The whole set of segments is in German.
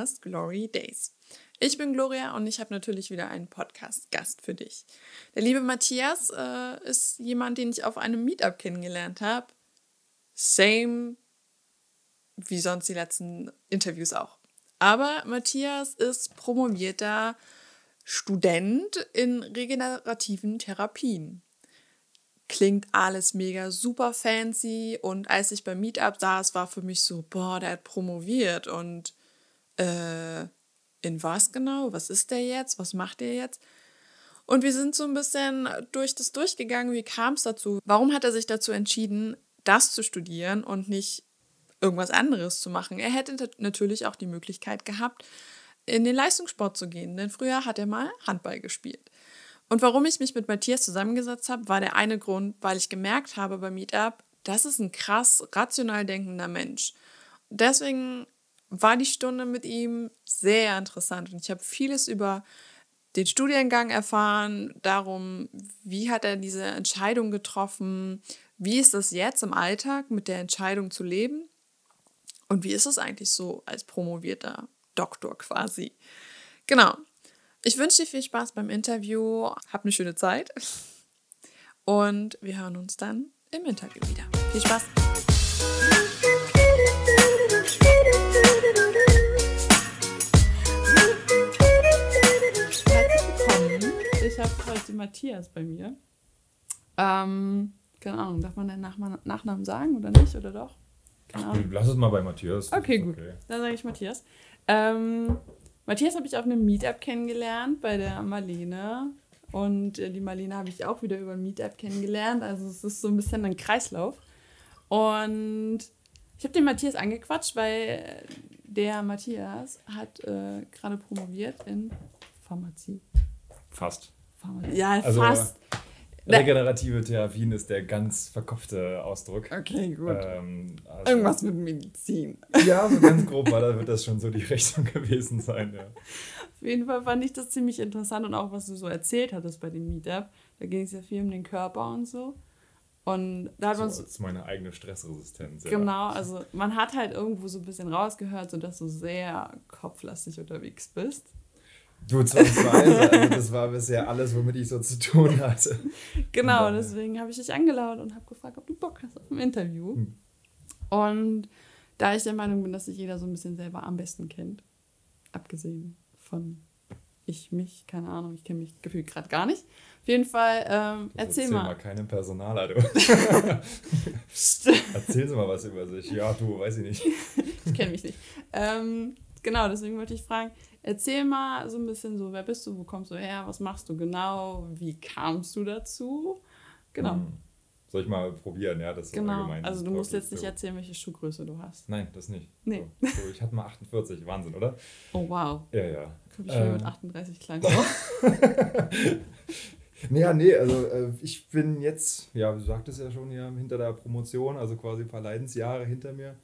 Podcast Glory Days. Ich bin Gloria und ich habe natürlich wieder einen Podcast-Gast für dich. Der liebe Matthias äh, ist jemand, den ich auf einem Meetup kennengelernt habe. Same wie sonst die letzten Interviews auch. Aber Matthias ist promovierter Student in regenerativen Therapien. Klingt alles mega super fancy und als ich beim Meetup saß, war für mich so, boah, der hat promoviert und äh, in was genau? Was ist der jetzt? Was macht der jetzt? Und wir sind so ein bisschen durch das durchgegangen, wie kam es dazu? Warum hat er sich dazu entschieden, das zu studieren und nicht irgendwas anderes zu machen. Er hätte natürlich auch die Möglichkeit gehabt, in den Leistungssport zu gehen, denn früher hat er mal Handball gespielt. Und warum ich mich mit Matthias zusammengesetzt habe, war der eine Grund, weil ich gemerkt habe beim Meetup, das ist ein krass rational denkender Mensch. Deswegen war die Stunde mit ihm sehr interessant und ich habe vieles über den Studiengang erfahren, darum, wie hat er diese Entscheidung getroffen, wie ist es jetzt im Alltag mit der Entscheidung zu leben und wie ist es eigentlich so als promovierter Doktor quasi? Genau. Ich wünsche dir viel Spaß beim Interview. Hab eine schöne Zeit. Und wir hören uns dann im Interview wieder. Viel Spaß. Ich habe heute Matthias bei mir. Ähm, keine Ahnung, darf man den Nachnamen sagen oder nicht? Oder doch? Ach, lass es mal bei Matthias. Okay, gut. Okay. Dann sage ich Matthias. Ähm, Matthias habe ich auf einem Meetup kennengelernt bei der Marlene. Und äh, die Marlene habe ich auch wieder über ein Meetup kennengelernt. Also es ist so ein bisschen ein Kreislauf. Und ich habe den Matthias angequatscht, weil der Matthias hat äh, gerade promoviert in Pharmazie. Fast. Ja, also, fast. Regenerative Therapien ist der ganz verkopfte Ausdruck. Okay, gut. Ähm, also Irgendwas mit Medizin. Ja, so ganz grob war, da wird das schon so die Richtung gewesen sein, ja. Auf jeden Fall fand ich das ziemlich interessant und auch, was du so erzählt hattest bei dem Meetup. Da ging es ja viel um den Körper und so. Und da hat so, man so. Das ist meine eigene Stressresistenz. Ja. Genau, also man hat halt irgendwo so ein bisschen rausgehört, so dass du sehr kopflastig unterwegs bist. Du zwangsweise, also das war bisher alles, womit ich so zu tun hatte. Genau, dann, deswegen habe ich dich eingeladen und habe gefragt, ob du Bock hast auf ein Interview. Hm. Und da ich der Meinung bin, dass sich jeder so ein bisschen selber am besten kennt, abgesehen von ich mich, keine Ahnung, ich kenne mich gefühlt gerade gar nicht. Auf jeden Fall, ähm, erzähl, erzähl mal. mal keinen Personaler, du. Erzählen Sie mal was über sich. Ja, du, weiß ich nicht. ich kenne mich nicht. Ähm, genau, deswegen wollte ich fragen, Erzähl mal so ein bisschen so, wer bist du, wo kommst du her, was machst du genau, wie kamst du dazu? Genau. Hm. Soll ich mal probieren, ja, das genau. allgemein. Also du musst jetzt nicht erzählen, welche Schuhgröße du hast. Nein, das nicht. Nee. So, so, ich hatte mal 48, Wahnsinn, oder? Oh wow. Ja, ja. Komm ich ähm. mit 38 klein Naja, nee, also äh, ich bin jetzt, ja, du sagtest ja schon, ja, hinter der Promotion, also quasi ein paar Leidensjahre hinter mir.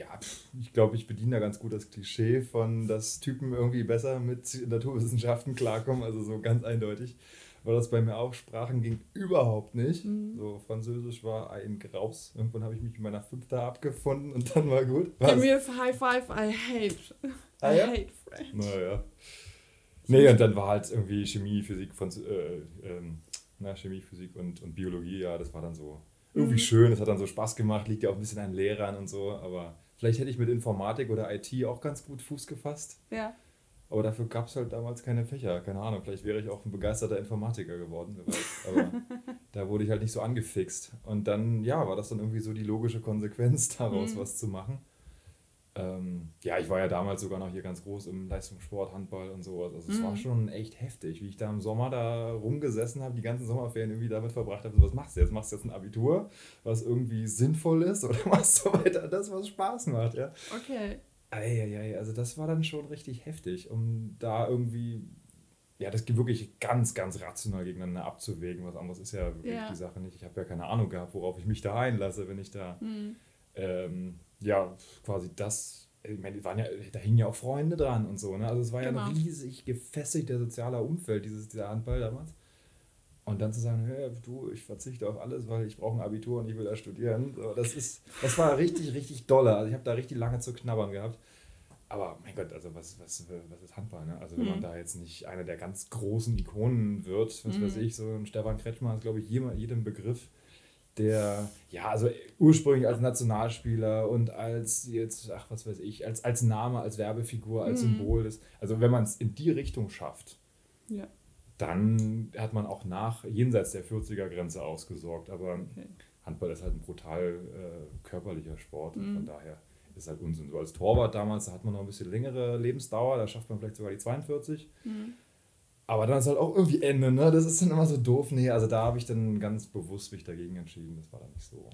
Ja, ich glaube, ich bediene da ganz gut das Klischee von, dass Typen irgendwie besser mit Naturwissenschaften klarkommen, also so ganz eindeutig. War das bei mir auch, Sprachen ging überhaupt nicht. Mhm. So, Französisch war ein Graus. Irgendwann habe ich mich mit meiner Fünfte abgefunden und dann war gut. Was? Give me a high five, I hate. Ah, ja? I hate French. Naja. Nee, und dann war halt irgendwie Chemie, Physik, von, äh, ähm, na, Chemie, Physik und, und Biologie, ja, das war dann so irgendwie mhm. schön, das hat dann so Spaß gemacht, liegt ja auch ein bisschen an Lehrern und so, aber vielleicht hätte ich mit Informatik oder IT auch ganz gut Fuß gefasst. Ja. Aber dafür gab es halt damals keine Fächer, keine Ahnung, vielleicht wäre ich auch ein begeisterter Informatiker geworden, wer weiß. aber da wurde ich halt nicht so angefixt. Und dann, ja, war das dann irgendwie so die logische Konsequenz daraus, mhm. was zu machen. Ähm, ja, ich war ja damals sogar noch hier ganz groß im Leistungssport, Handball und sowas. Also es mhm. war schon echt heftig, wie ich da im Sommer da rumgesessen habe, die ganzen Sommerferien irgendwie damit verbracht habe, so, was machst du jetzt? Machst du jetzt ein Abitur, was irgendwie sinnvoll ist oder machst du weiter das, was Spaß macht, ja? Okay. Eieiei, also das war dann schon richtig heftig, um da irgendwie, ja, das wirklich ganz, ganz rational gegeneinander abzuwägen. Was anderes ist ja wirklich ja. die Sache nicht. Ich habe ja keine Ahnung gehabt, worauf ich mich da einlasse, wenn ich da mhm. ähm, ja, quasi das, ich meine, waren ja, da hingen ja auch Freunde dran und so, ne? Also es war genau. ja ein riesig gefestigter sozialer Umfeld, dieses, dieser Handball damals. Und dann zu sagen, hey, du, ich verzichte auf alles, weil ich brauche ein Abitur und ich will da studieren. So, das, ist, das war richtig, richtig dolle. Also ich habe da richtig lange zu knabbern gehabt. Aber mein Gott, also was, was, was ist Handball? Ne? Also wenn mhm. man da jetzt nicht einer der ganz großen Ikonen wird, was mhm. weiß ich, so ein Stefan Kretschmann ist, glaube ich, jedem Begriff der, ja, also ursprünglich als Nationalspieler und als jetzt, ach, was weiß ich, als, als Name, als Werbefigur, als mhm. Symbol des, also wenn man es in die Richtung schafft, ja. dann hat man auch nach, jenseits der 40er-Grenze ausgesorgt, aber okay. Handball ist halt ein brutal äh, körperlicher Sport und von mhm. daher ist halt Unsinn. So als Torwart damals, da hat man noch ein bisschen längere Lebensdauer, da schafft man vielleicht sogar die 42. Mhm. Aber dann ist halt auch irgendwie Ende, ne? Das ist dann immer so doof. Nee, also da habe ich dann ganz bewusst mich dagegen entschieden. Das war dann nicht so,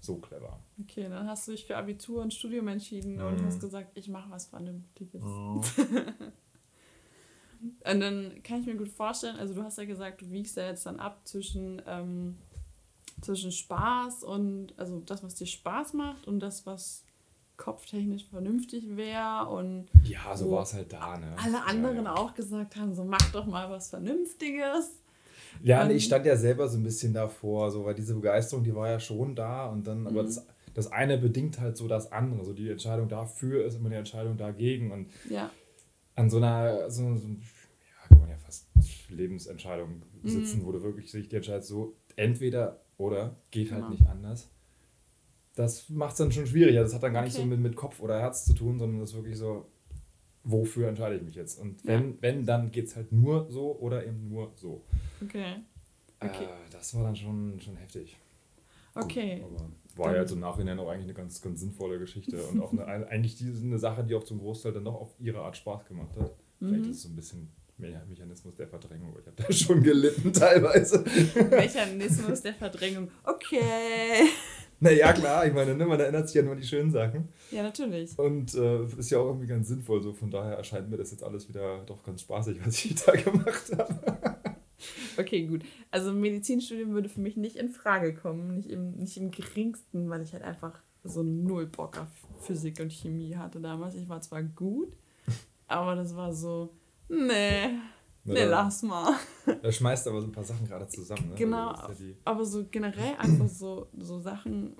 so clever. Okay, dann hast du dich für Abitur und Studium entschieden mhm. und hast gesagt, ich mache was Vernünftiges. Mhm. und dann kann ich mir gut vorstellen, also du hast ja gesagt, du wiegst ja jetzt dann ab zwischen, ähm, zwischen Spaß und, also das, was dir Spaß macht und das, was kopftechnisch vernünftig wäre und ja, so war es halt da, ne? Alle anderen ja, ja. auch gesagt haben, so mach doch mal was Vernünftiges. Ja, nee, ich stand ja selber so ein bisschen davor, so weil diese Begeisterung, die war ja schon da und dann, mhm. aber das, das eine bedingt halt so das andere. So die Entscheidung dafür ist immer die Entscheidung dagegen und ja. an so einer, so, so ja, kann man ja fast Lebensentscheidung sitzen, mhm. wo du wirklich sich die entscheidest, so entweder oder geht halt genau. nicht anders das macht es dann schon schwieriger. Das hat dann gar nicht so mit, mit Kopf oder Herz zu tun, sondern das ist wirklich so, wofür entscheide ich mich jetzt? Und wenn, ja. wenn dann geht es halt nur so oder eben nur so. Okay. okay. Äh, das war dann schon, schon heftig. Okay. Gut, aber war dann ja jetzt im Nachhinein auch eigentlich eine ganz, ganz sinnvolle Geschichte und auch eine, eigentlich die, eine Sache, die auch zum Großteil dann doch auf ihre Art Spaß gemacht hat. Vielleicht mhm. ist es so ein bisschen Mechanismus der Verdrängung. Ich habe da schon gelitten teilweise. Mechanismus der Verdrängung. Okay. Naja, klar, ich meine, ne, man erinnert sich ja nur an die schönen Sachen. Ja, natürlich. Und äh, ist ja auch irgendwie ganz sinnvoll, so von daher erscheint mir das jetzt alles wieder doch ganz spaßig, was ich da gemacht habe. Okay, gut. Also Medizinstudium würde für mich nicht in Frage kommen, nicht im, nicht im geringsten, weil ich halt einfach so null Bock auf Physik und Chemie hatte damals. Ich war zwar gut, aber das war so, nee, Ne, nee, lass mal. Er schmeißt aber so ein paar Sachen gerade zusammen. Ne? Genau, also ja aber so generell einfach so, so Sachen,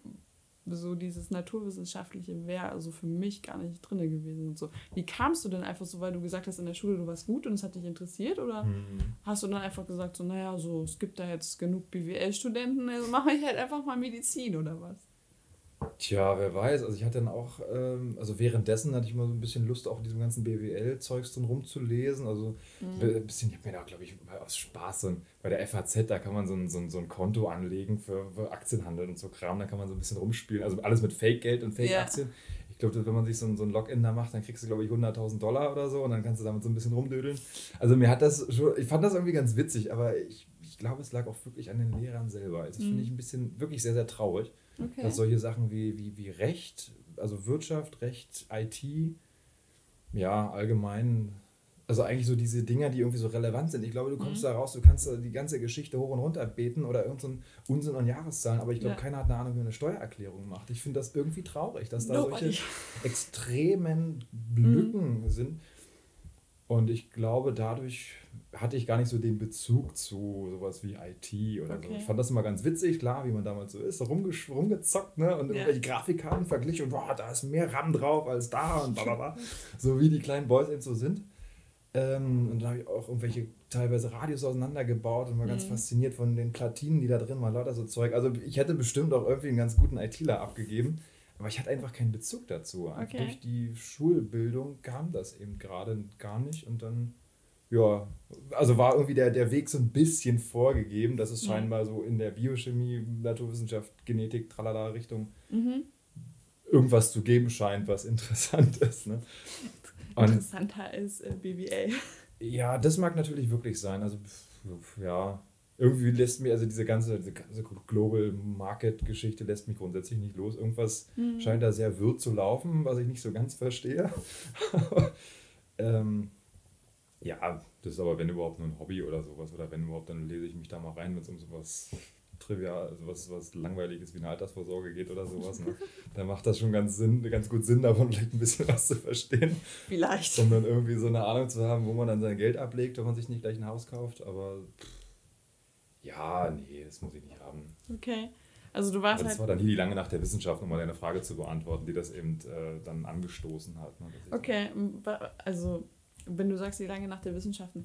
so dieses Naturwissenschaftliche wäre also für mich gar nicht drin gewesen und so. Wie kamst du denn einfach so, weil du gesagt hast, in der Schule du warst gut und es hat dich interessiert oder mhm. hast du dann einfach gesagt, so naja, so es gibt da jetzt genug BWL-Studenten, also mache ich halt einfach mal Medizin oder was? Tja, wer weiß. Also ich hatte dann auch, ähm, also währenddessen hatte ich mal so ein bisschen Lust, auch in diesem ganzen BWL-Zeugs drin rumzulesen. Also mhm. ein bisschen, ich habe mir da, glaube ich, aus Spaß so ein, bei der FAZ, da kann man so ein, so ein, so ein Konto anlegen für, für Aktienhandel und so Kram, da kann man so ein bisschen rumspielen. Also alles mit Fake-Geld und Fake-Aktien. Ja. Ich glaube, wenn man sich so ein, so ein Login da macht, dann kriegst du, glaube ich, 100.000 Dollar oder so und dann kannst du damit so ein bisschen rumdödeln. Also mir hat das schon, ich fand das irgendwie ganz witzig, aber ich, ich glaube, es lag auch wirklich an den Lehrern selber. Das mhm. finde ich ein bisschen, wirklich sehr, sehr traurig. Okay. Dass solche Sachen wie, wie, wie Recht, also Wirtschaft, Recht, IT, ja, allgemein, also eigentlich so diese Dinger, die irgendwie so relevant sind. Ich glaube, du kommst mhm. da raus, du kannst da die ganze Geschichte hoch und runter beten oder irgendeinen so Unsinn an Jahreszahlen, aber ich glaube, ja. keiner hat eine Ahnung, wie man eine Steuererklärung macht. Ich finde das irgendwie traurig, dass da Nobody. solche extremen Lücken mhm. sind. Und ich glaube, dadurch hatte ich gar nicht so den Bezug zu sowas wie IT oder okay. so. Ich fand das immer ganz witzig, klar, wie man damals so ist, rumgezockt ne? und ja. irgendwelche Grafikkarten verglichen und boah, da ist mehr RAM drauf als da und bla so wie die kleinen Boys eben so sind. Ähm, und dann habe ich auch irgendwelche teilweise Radios auseinandergebaut und war mhm. ganz fasziniert von den Platinen, die da drin waren, lauter so Zeug. Also ich hätte bestimmt auch irgendwie einen ganz guten ITler abgegeben, aber ich hatte einfach keinen Bezug dazu. Okay. Durch die Schulbildung kam das eben gerade gar nicht und dann ja, also war irgendwie der, der Weg so ein bisschen vorgegeben, dass es scheinbar so in der Biochemie, Naturwissenschaft, Genetik, tralala Richtung mhm. irgendwas zu geben scheint, was interessant ist. Ne? Und, Interessanter als äh, BWL. Ja, das mag natürlich wirklich sein. Also, ja, irgendwie lässt mir, also diese ganze, diese ganze Global Market Geschichte lässt mich grundsätzlich nicht los. Irgendwas mhm. scheint da sehr wirr zu laufen, was ich nicht so ganz verstehe. ähm, ja, das ist aber, wenn überhaupt, nur ein Hobby oder sowas. Oder wenn überhaupt, dann lese ich mich da mal rein, wenn es um sowas trivial, also was, was langweiliges wie eine Altersvorsorge geht oder sowas. Ne? Da macht das schon ganz, Sinn, ganz gut Sinn, davon vielleicht ein bisschen was zu verstehen. Vielleicht. Um dann irgendwie so eine Ahnung zu haben, wo man dann sein Geld ablegt, wenn man sich nicht gleich ein Haus kauft. Aber Ja, nee, das muss ich nicht haben. Okay. Also du warst Aber das halt. war dann nie die lange nach der Wissenschaft, um mal deine Frage zu beantworten, die das eben äh, dann angestoßen hat. Ne? Okay, also wenn du sagst, die lange nach der Wissenschaften,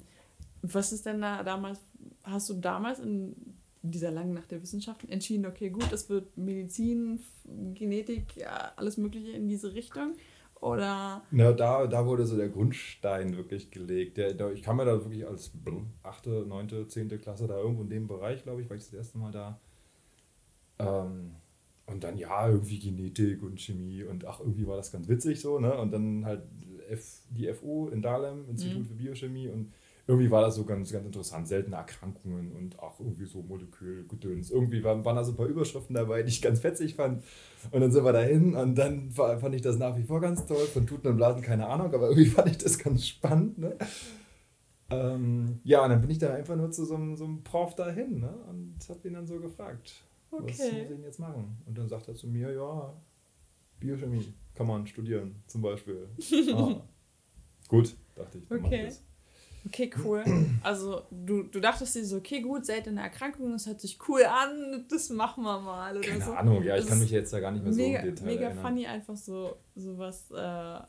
was ist denn da damals, hast du damals in dieser langen Nacht der Wissenschaften entschieden, okay, gut, es wird Medizin, Genetik, ja, alles Mögliche in diese Richtung? Oder, Na, da, da wurde so der Grundstein wirklich gelegt. Der, der, ich kam mir da wirklich als 8., 9., 10. Klasse da irgendwo in dem Bereich, glaube ich, war ich das erste Mal da. Ähm, und dann ja, irgendwie Genetik und Chemie und ach, irgendwie war das ganz witzig so, ne? Und dann halt F, die FU in Dahlem, Institut für Biochemie und irgendwie war das so ganz, ganz interessant, seltene Erkrankungen und auch irgendwie so Molekülgedöns. Irgendwie waren, waren da so ein paar Überschriften dabei, die ich ganz fetzig fand. Und dann sind wir dahin und dann fa- fand ich das nach wie vor ganz toll. Von Tuten und Blasen keine Ahnung, aber irgendwie fand ich das ganz spannend. Ne? Ähm, ja, und dann bin ich da einfach nur zu so einem, so einem Prof dahin ne? und habe ihn dann so gefragt, was muss Okay. ich denn jetzt machen? Und dann sagt er zu mir, ja, Biochemie kann man studieren, zum Beispiel. ah. Gut, dachte ich, dann mach ich Okay. cool. Also du, du dachtest dir so, okay, gut, seltene Erkrankungen, das hört sich cool an, das machen wir mal oder Keine so. Ahnung, ja, ich Das kann mich jetzt da gar nicht mehr so mega, im Detail mega erinnern. funny einfach so sowas äh,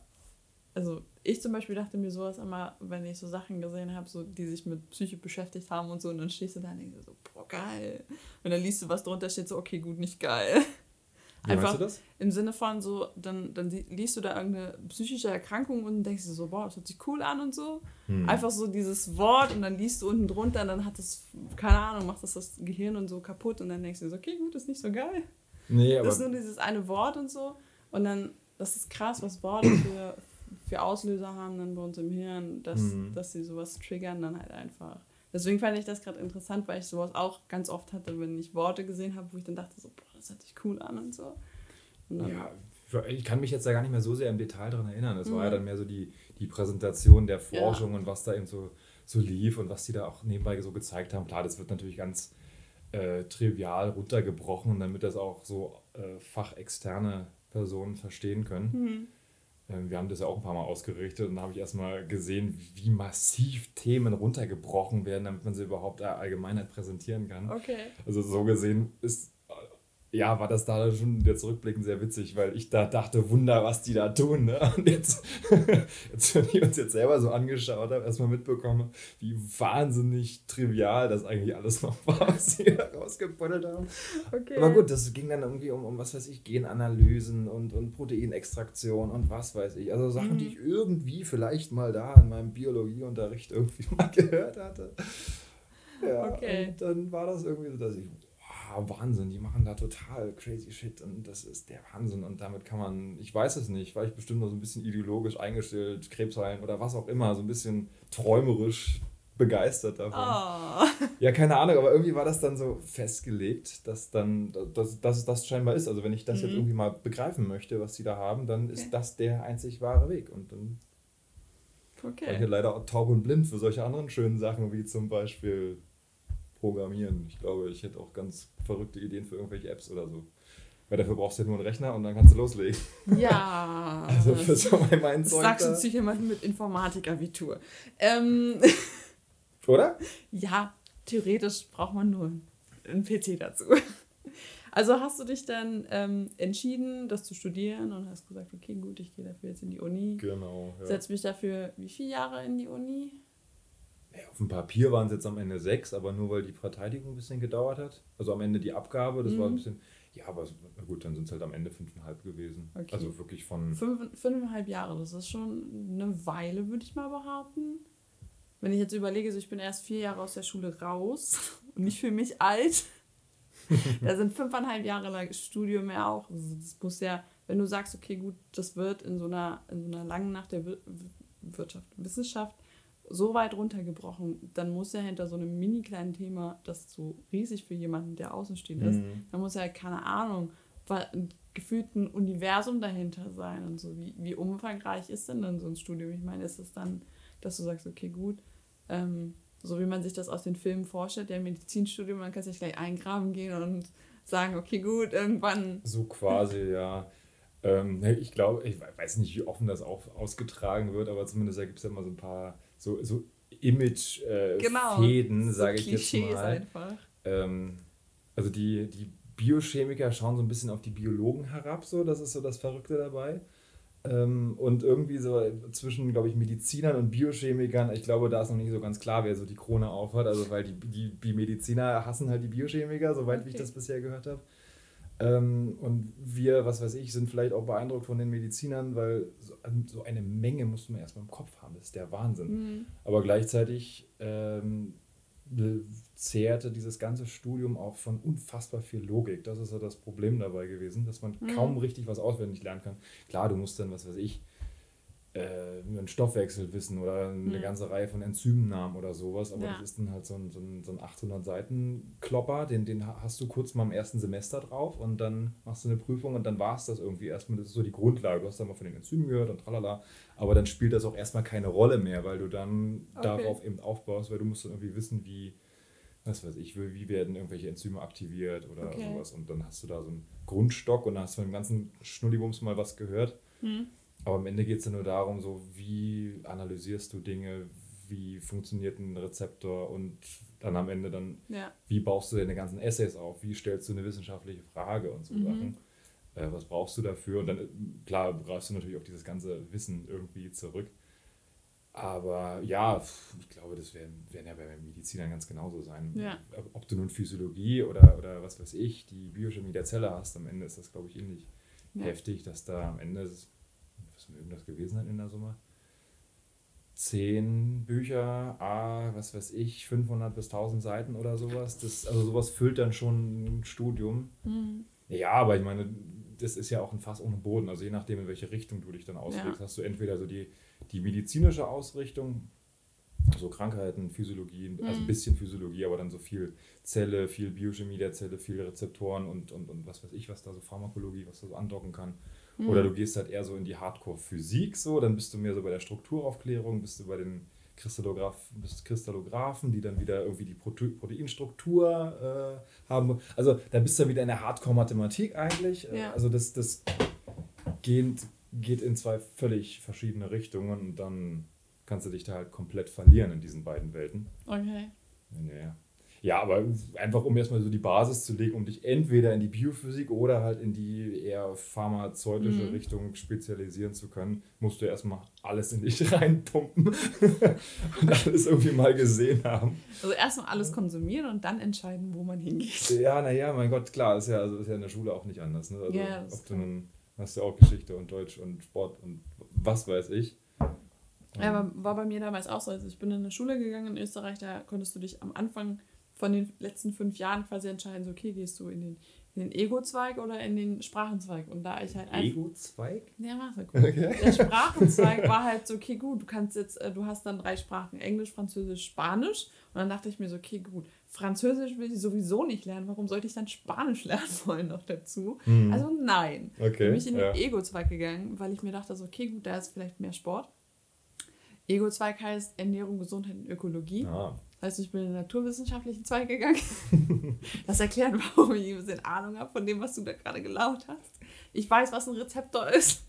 also ich zum Beispiel dachte mir sowas immer wenn ich so Sachen gesehen habe so die sich mit Psyche beschäftigt haben und so und dann stehst du da und denkst so boah geil und dann liest du was drunter steht so okay gut nicht geil Wie meinst du das? im Sinne von so dann dann liest du da irgendeine psychische Erkrankung und denkst dir so boah das hört sich cool an und so Hm. einfach so dieses Wort und dann liest du unten drunter und dann hat das keine Ahnung macht das das Gehirn und so kaputt und dann denkst du dir so okay gut ist nicht so geil Nee, aber das ist nur dieses eine Wort und so. Und dann, das ist krass, was Worte für, für Auslöser haben dann bei uns im Hirn, dass, Mhm. dass sie sowas triggern dann halt einfach. Deswegen fand ich das gerade interessant, weil ich sowas auch ganz oft hatte, wenn ich Worte gesehen habe, wo ich dann dachte, so, boah, das hört sich cool an und so. Und Ja, ich kann mich jetzt da gar nicht mehr so sehr im Detail daran erinnern. Es war ja Mhm. dann mehr so die, die Präsentation der Forschung und was da eben so, so lief und was die da auch nebenbei so gezeigt haben. Klar, das wird natürlich ganz äh, trivial runtergebrochen, damit das auch so äh, fachexterne Personen verstehen können. Mhm. Ähm, wir haben das ja auch ein paar Mal ausgerichtet und da habe ich erstmal gesehen, wie massiv Themen runtergebrochen werden, damit man sie überhaupt der Allgemeinheit präsentieren kann. Okay. Also so gesehen ist, ja, war das da schon der Zurückblicken sehr witzig, weil ich da dachte, Wunder, was die da tun. Ne? Und jetzt, jetzt, wenn ich uns jetzt selber so angeschaut habe, erstmal mitbekomme, wie wahnsinnig trivial das eigentlich alles noch war, was sie da rausgebuddelt haben. okay. Aber gut, das ging dann irgendwie um, um was weiß ich, Genanalysen und, und Proteinextraktion und was weiß ich. Also Sachen, Mhm. die ich irgendwie vielleicht mal da in meinem Biologieunterricht irgendwie mal gehört hatte. Ja, Okay. und dann war das irgendwie so, dass ich, Wahnsinn, die machen da total crazy shit und das ist der Wahnsinn und damit kann man, ich weiß es nicht, war ich bestimmt noch so ein bisschen ideologisch eingestellt, Krebsheilen oder was auch immer, so ein bisschen träumerisch begeistert davon. Oh. Ja, keine Ahnung, aber irgendwie war das dann so festgelegt, dass dann, dass, dass es das scheinbar ist. Also wenn ich das jetzt Mhm. irgendwie mal begreifen möchte, was die da haben, dann Okay. ist das der einzig wahre Weg. Und dann war ich hier Okay. leider auch taub und blind für solche anderen schönen Sachen, wie zum Beispiel Programmieren. Ich glaube, ich hätte auch ganz verrückte Ideen für irgendwelche Apps oder so. Weil dafür brauchst du ja nur einen Rechner und dann kannst du loslegen. Ja. Also für so mein, Zeug sagst du zu jemandem mit Informatikabitur. Ähm, Oder? Ja, theoretisch braucht man nur einen PC dazu. Also hast du dich dann ähm, entschieden, das zu studieren und hast gesagt, okay, gut, ich gehe dafür jetzt in die Uni. Genau. Ja. Setz mich dafür wie viele Jahre in die Uni? Auf dem Papier waren es jetzt am Ende sechs, aber nur weil die Verteidigung ein bisschen gedauert hat. Also am Ende die Abgabe, das war ein Mhm. bisschen. Ja, aber gut, dann sind es halt am Ende fünfeinhalb gewesen. Okay. Also wirklich von. Fünf, fünfeinhalb Jahre, das ist schon eine Weile, würde ich mal behaupten. Wenn ich jetzt überlege, so ich bin erst vier Jahre aus der Schule raus und nicht für mich alt. da sind fünfeinhalb Jahre lang Studium ja auch. Also das muss ja, wenn du sagst, okay, gut, das wird in so einer, in so einer langen Nacht der Wir- Wirtschaft, Wissenschaft so weit runtergebrochen, dann muss ja hinter so einem mini kleinen Thema, das so riesig für jemanden, der außenstehend ist, Mhm. da muss ja, keine Ahnung, ein Universum dahinter sein und so. Wie, wie umfangreich ist denn dann so ein Studium? Ich meine, ist es dann, dass du sagst, okay, gut, ähm, so wie man sich das aus den Filmen vorstellt, der Medizinstudium, man kann sich gleich eingraben gehen und sagen, okay, gut, irgendwann. So quasi, ja. Ähm, ich glaube, ich weiß nicht, wie offen das auch ausgetragen wird, aber zumindest da gibt es ja immer so ein paar so, so Genau. Image-Fäden, so sage ich jetzt mal. einfach. ähm, also die, die Biochemiker schauen so ein bisschen auf die Biologen herab, so, das ist so das Verrückte dabei. Ähm, und irgendwie so zwischen, glaube ich, Medizinern und Biochemikern, ich glaube, da ist noch nicht so ganz klar, wer so die Krone aufhat. Also, weil die, die, die Mediziner hassen halt die Biochemiker, soweit okay. ich das bisher gehört habe. Ähm, und wir, was weiß ich, sind vielleicht auch beeindruckt von den Medizinern, weil so, eine Menge muss man erstmal im Kopf haben. Das ist der Wahnsinn. Mhm. Aber gleichzeitig ähm, zehrte dieses ganze Studium auch von unfassbar viel Logik. Das ist ja das Problem dabei gewesen, dass man mhm. kaum richtig was auswendig lernen kann. Klar, du musst dann, was weiß ich, einen Stoffwechsel wissen oder eine mhm. ganze Reihe von Enzymennamen oder sowas, aber ja. das ist dann halt so ein, so ein, so ein 800 Seiten Klopper, den, den hast du kurz mal im ersten Semester drauf und dann machst du eine Prüfung und dann war es das irgendwie erstmal, das ist so die Grundlage, du hast dann mal von den Enzymen gehört und tralala, aber dann spielt das auch erstmal keine Rolle mehr, weil du dann okay. darauf eben aufbaust, weil du musst dann irgendwie wissen, wie, was weiß ich, wie werden irgendwelche Enzyme aktiviert oder okay. sowas und dann hast du da so einen Grundstock und dann hast du von dem ganzen Schnullibums mal was gehört. Hm aber am Ende geht es ja nur darum, so wie analysierst du Dinge, wie funktioniert ein Rezeptor und dann am Ende dann, ja. wie baust du deine ganzen Essays auf, wie stellst du eine wissenschaftliche Frage und so mhm. Sachen. Äh, was brauchst du dafür? Und dann, äh, klar, greifst du natürlich auf dieses ganze Wissen irgendwie zurück. Aber ja, ich glaube, das werden, werden ja bei Medizinern ganz genauso sein. Ja. Ob du nun Physiologie oder, oder was weiß ich, die Biochemie der Zelle hast, am Ende ist das, glaube ich, ähnlich ja. heftig, dass da am Ende was mögen das gewesen sein in der Summe? Zehn Bücher, ah, was weiß ich, 500 bis 1000 Seiten oder sowas. Das, also sowas füllt dann schon ein Studium. Mhm. Ja, aber ich meine, das ist ja auch ein Fass ohne Boden. Also je nachdem, in welche Richtung du dich dann auslegst, ja. hast du entweder so die, die medizinische Ausrichtung, so Krankheiten, Physiologie, mhm. also ein bisschen Physiologie, aber dann so viel Zelle, viel Biochemie der Zelle, viele Rezeptoren und, und, und was weiß ich, was da so Pharmakologie, was da so andocken kann. Mhm. Oder du gehst halt eher so in die Hardcore-Physik, so, dann bist du mehr so bei der Strukturaufklärung, bist du bei den Kristallograph, Kristallographen, die dann wieder irgendwie die Proteinstruktur äh, haben. Also da bist du wieder in der Hardcore-Mathematik eigentlich. Äh, ja. Also das, das geht, geht in zwei völlig verschiedene Richtungen und dann kannst du dich da halt komplett verlieren in diesen beiden Welten. Okay. Naja. Ja, aber einfach um erstmal so die Basis zu legen, um dich entweder in die Biophysik oder halt in die eher pharmazeutische mhm. Richtung spezialisieren zu können, musst du erstmal alles in dich reinpumpen und alles irgendwie mal gesehen haben. Also erstmal alles konsumieren und dann entscheiden, wo man hingeht. Ja, naja, mein Gott, klar, ist ja, also ist ja in der Schule auch nicht anders. Ne? Also, ja, ob du nun hast ja auch Geschichte und Deutsch und Sport und was weiß ich. Ja, aber war bei mir damals auch so. Also ich bin in eine Schule gegangen in Österreich, da konntest du dich am Anfang von den letzten fünf Jahren quasi entscheiden, so, okay, gehst du in den, in den Ego-Zweig oder in den Sprachenzweig. Und da ich halt Ego-Zweig? Ja, so gut. Okay. Der Sprachenzweig war halt so, okay, gut, du kannst jetzt, äh, du hast dann drei Sprachen, Englisch, Französisch, Spanisch. Und dann dachte ich mir so, okay, gut, Französisch will ich sowieso nicht lernen, warum sollte ich dann Spanisch lernen wollen noch dazu? Mhm. Also nein. Okay, bin ich in den ja. Ego-Zweig gegangen, weil ich mir dachte, so, okay, gut, da ist vielleicht mehr Sport. Ego-Zweig heißt Ernährung, Gesundheit und Ökologie. Ah. Heißt, ich bin in den naturwissenschaftlichen Zweig gegangen. Das erklärt, warum ich ein bisschen Ahnung habe von dem, was du da gerade gelaunt hast. Ich weiß, was ein Rezeptor ist.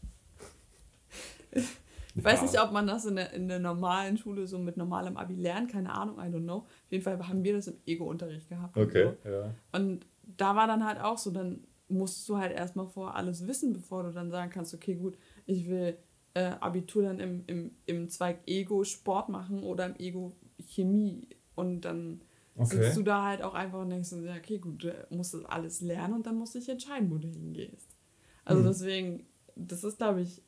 Ich weiß nicht, ob man das in der, in der normalen Schule so mit normalem Abi lernt, keine Ahnung, I don't know. Auf jeden Fall haben wir das im Ego-Unterricht gehabt. Okay, und so. ja. Und da war dann halt auch so, dann musst du halt erstmal vor alles wissen, bevor du dann sagen kannst, okay, gut, ich will äh, Abitur dann im, im, im Zweig Ego Sport machen oder im Ego Chemie und dann okay. sitzt du da halt auch einfach und denkst, ja, okay, gut, du musst das alles lernen und dann musst du dich entscheiden, wo du hingehst. Also hm. deswegen, das ist, glaube ich,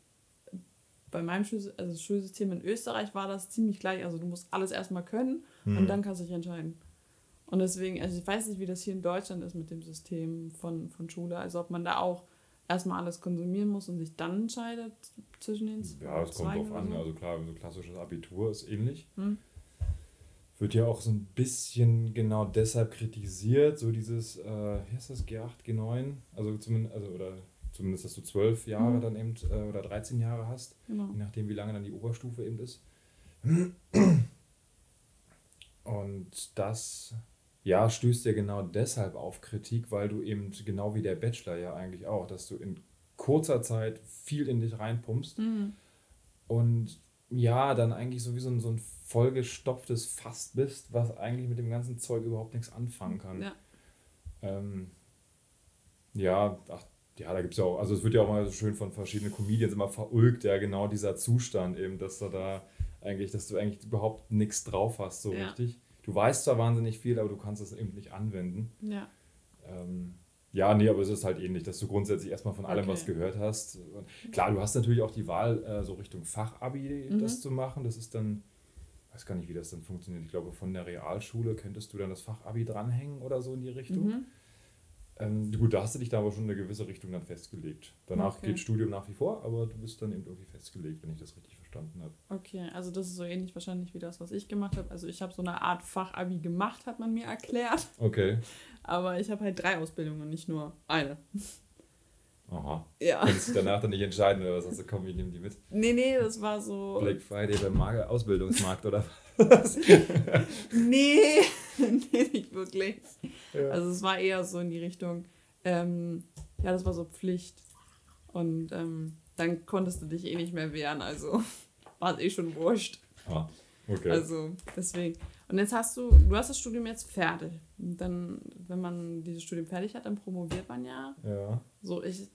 bei meinem Schul also Schulsystem in Österreich war das ziemlich gleich. Also du musst alles erstmal können hm. und dann kannst du dich entscheiden. Und deswegen, also ich weiß nicht, wie das hier in Deutschland ist mit dem System von, von Schule. Also ob man da auch erstmal alles konsumieren muss und sich dann entscheidet zwischen den Ja, es kommt drauf an. So. Also klar, so klassisches Abitur ist ähnlich. Hm wird ja auch so ein bisschen genau deshalb kritisiert, so dieses, äh, wie heißt das, G8, G9, also zumindest, also, oder zumindest, dass du zwölf Jahre mhm. dann eben äh, oder 13 Jahre hast, genau. je nachdem, wie lange dann die Oberstufe eben ist. Und das, ja, stößt ja genau deshalb auf Kritik, weil du eben, genau wie der Bachelor ja eigentlich auch, dass du in kurzer Zeit viel in dich reinpumpst mhm. und ja, dann eigentlich so wie so ein, so ein vollgestopftes Fass bist, was eigentlich mit dem ganzen Zeug überhaupt nichts anfangen kann. Ja. Ähm, ja, ach, ja, da gibt es ja auch, also es wird ja auch mal so schön von verschiedenen Comedians immer verulgt, ja, genau dieser Zustand eben, dass du da eigentlich, dass du eigentlich überhaupt nichts drauf hast, so ja. richtig. Du weißt zwar wahnsinnig viel, aber du kannst es eben nicht anwenden. Ja. Ähm, ja, nee, aber es ist halt ähnlich, dass du grundsätzlich erstmal von allem okay. was gehört hast. Klar, du hast natürlich auch die Wahl, äh, so Richtung Fachabi mhm. das zu machen. Das ist dann, weiß gar nicht, wie das dann funktioniert. Ich glaube, von der Realschule könntest du dann das Fachabi dranhängen oder so in die Richtung. Mhm. Ähm, gut, da hast du dich da aber schon eine gewisse Richtung dann festgelegt. Danach okay. geht Studium nach wie vor, aber du bist dann eben irgendwie festgelegt, wenn ich das richtig verstanden habe. Okay, also das ist so ähnlich wahrscheinlich wie das, was ich gemacht habe. Also ich habe so eine Art Fachabi gemacht, hat man mir erklärt. Okay. Aber ich habe halt drei Ausbildungen, nicht nur eine. Aha. Ja. Kannst du danach dann nicht entscheiden oder was? Also komm, ich nehme die mit. Nee, nee, das war so. Black Friday beim Ausbildungsmarkt oder was? nee, nee, nicht wirklich. Ja. Also es war eher so in die Richtung, ähm, ja, das war so Pflicht. Und ähm, dann konntest du dich eh nicht mehr wehren, also war es eh schon wurscht. Ah, okay. Also deswegen. Und jetzt hast du, du hast das Studium jetzt fertig. Und dann, wenn man dieses Studium fertig hat, dann promoviert man ja. Ja. So, ich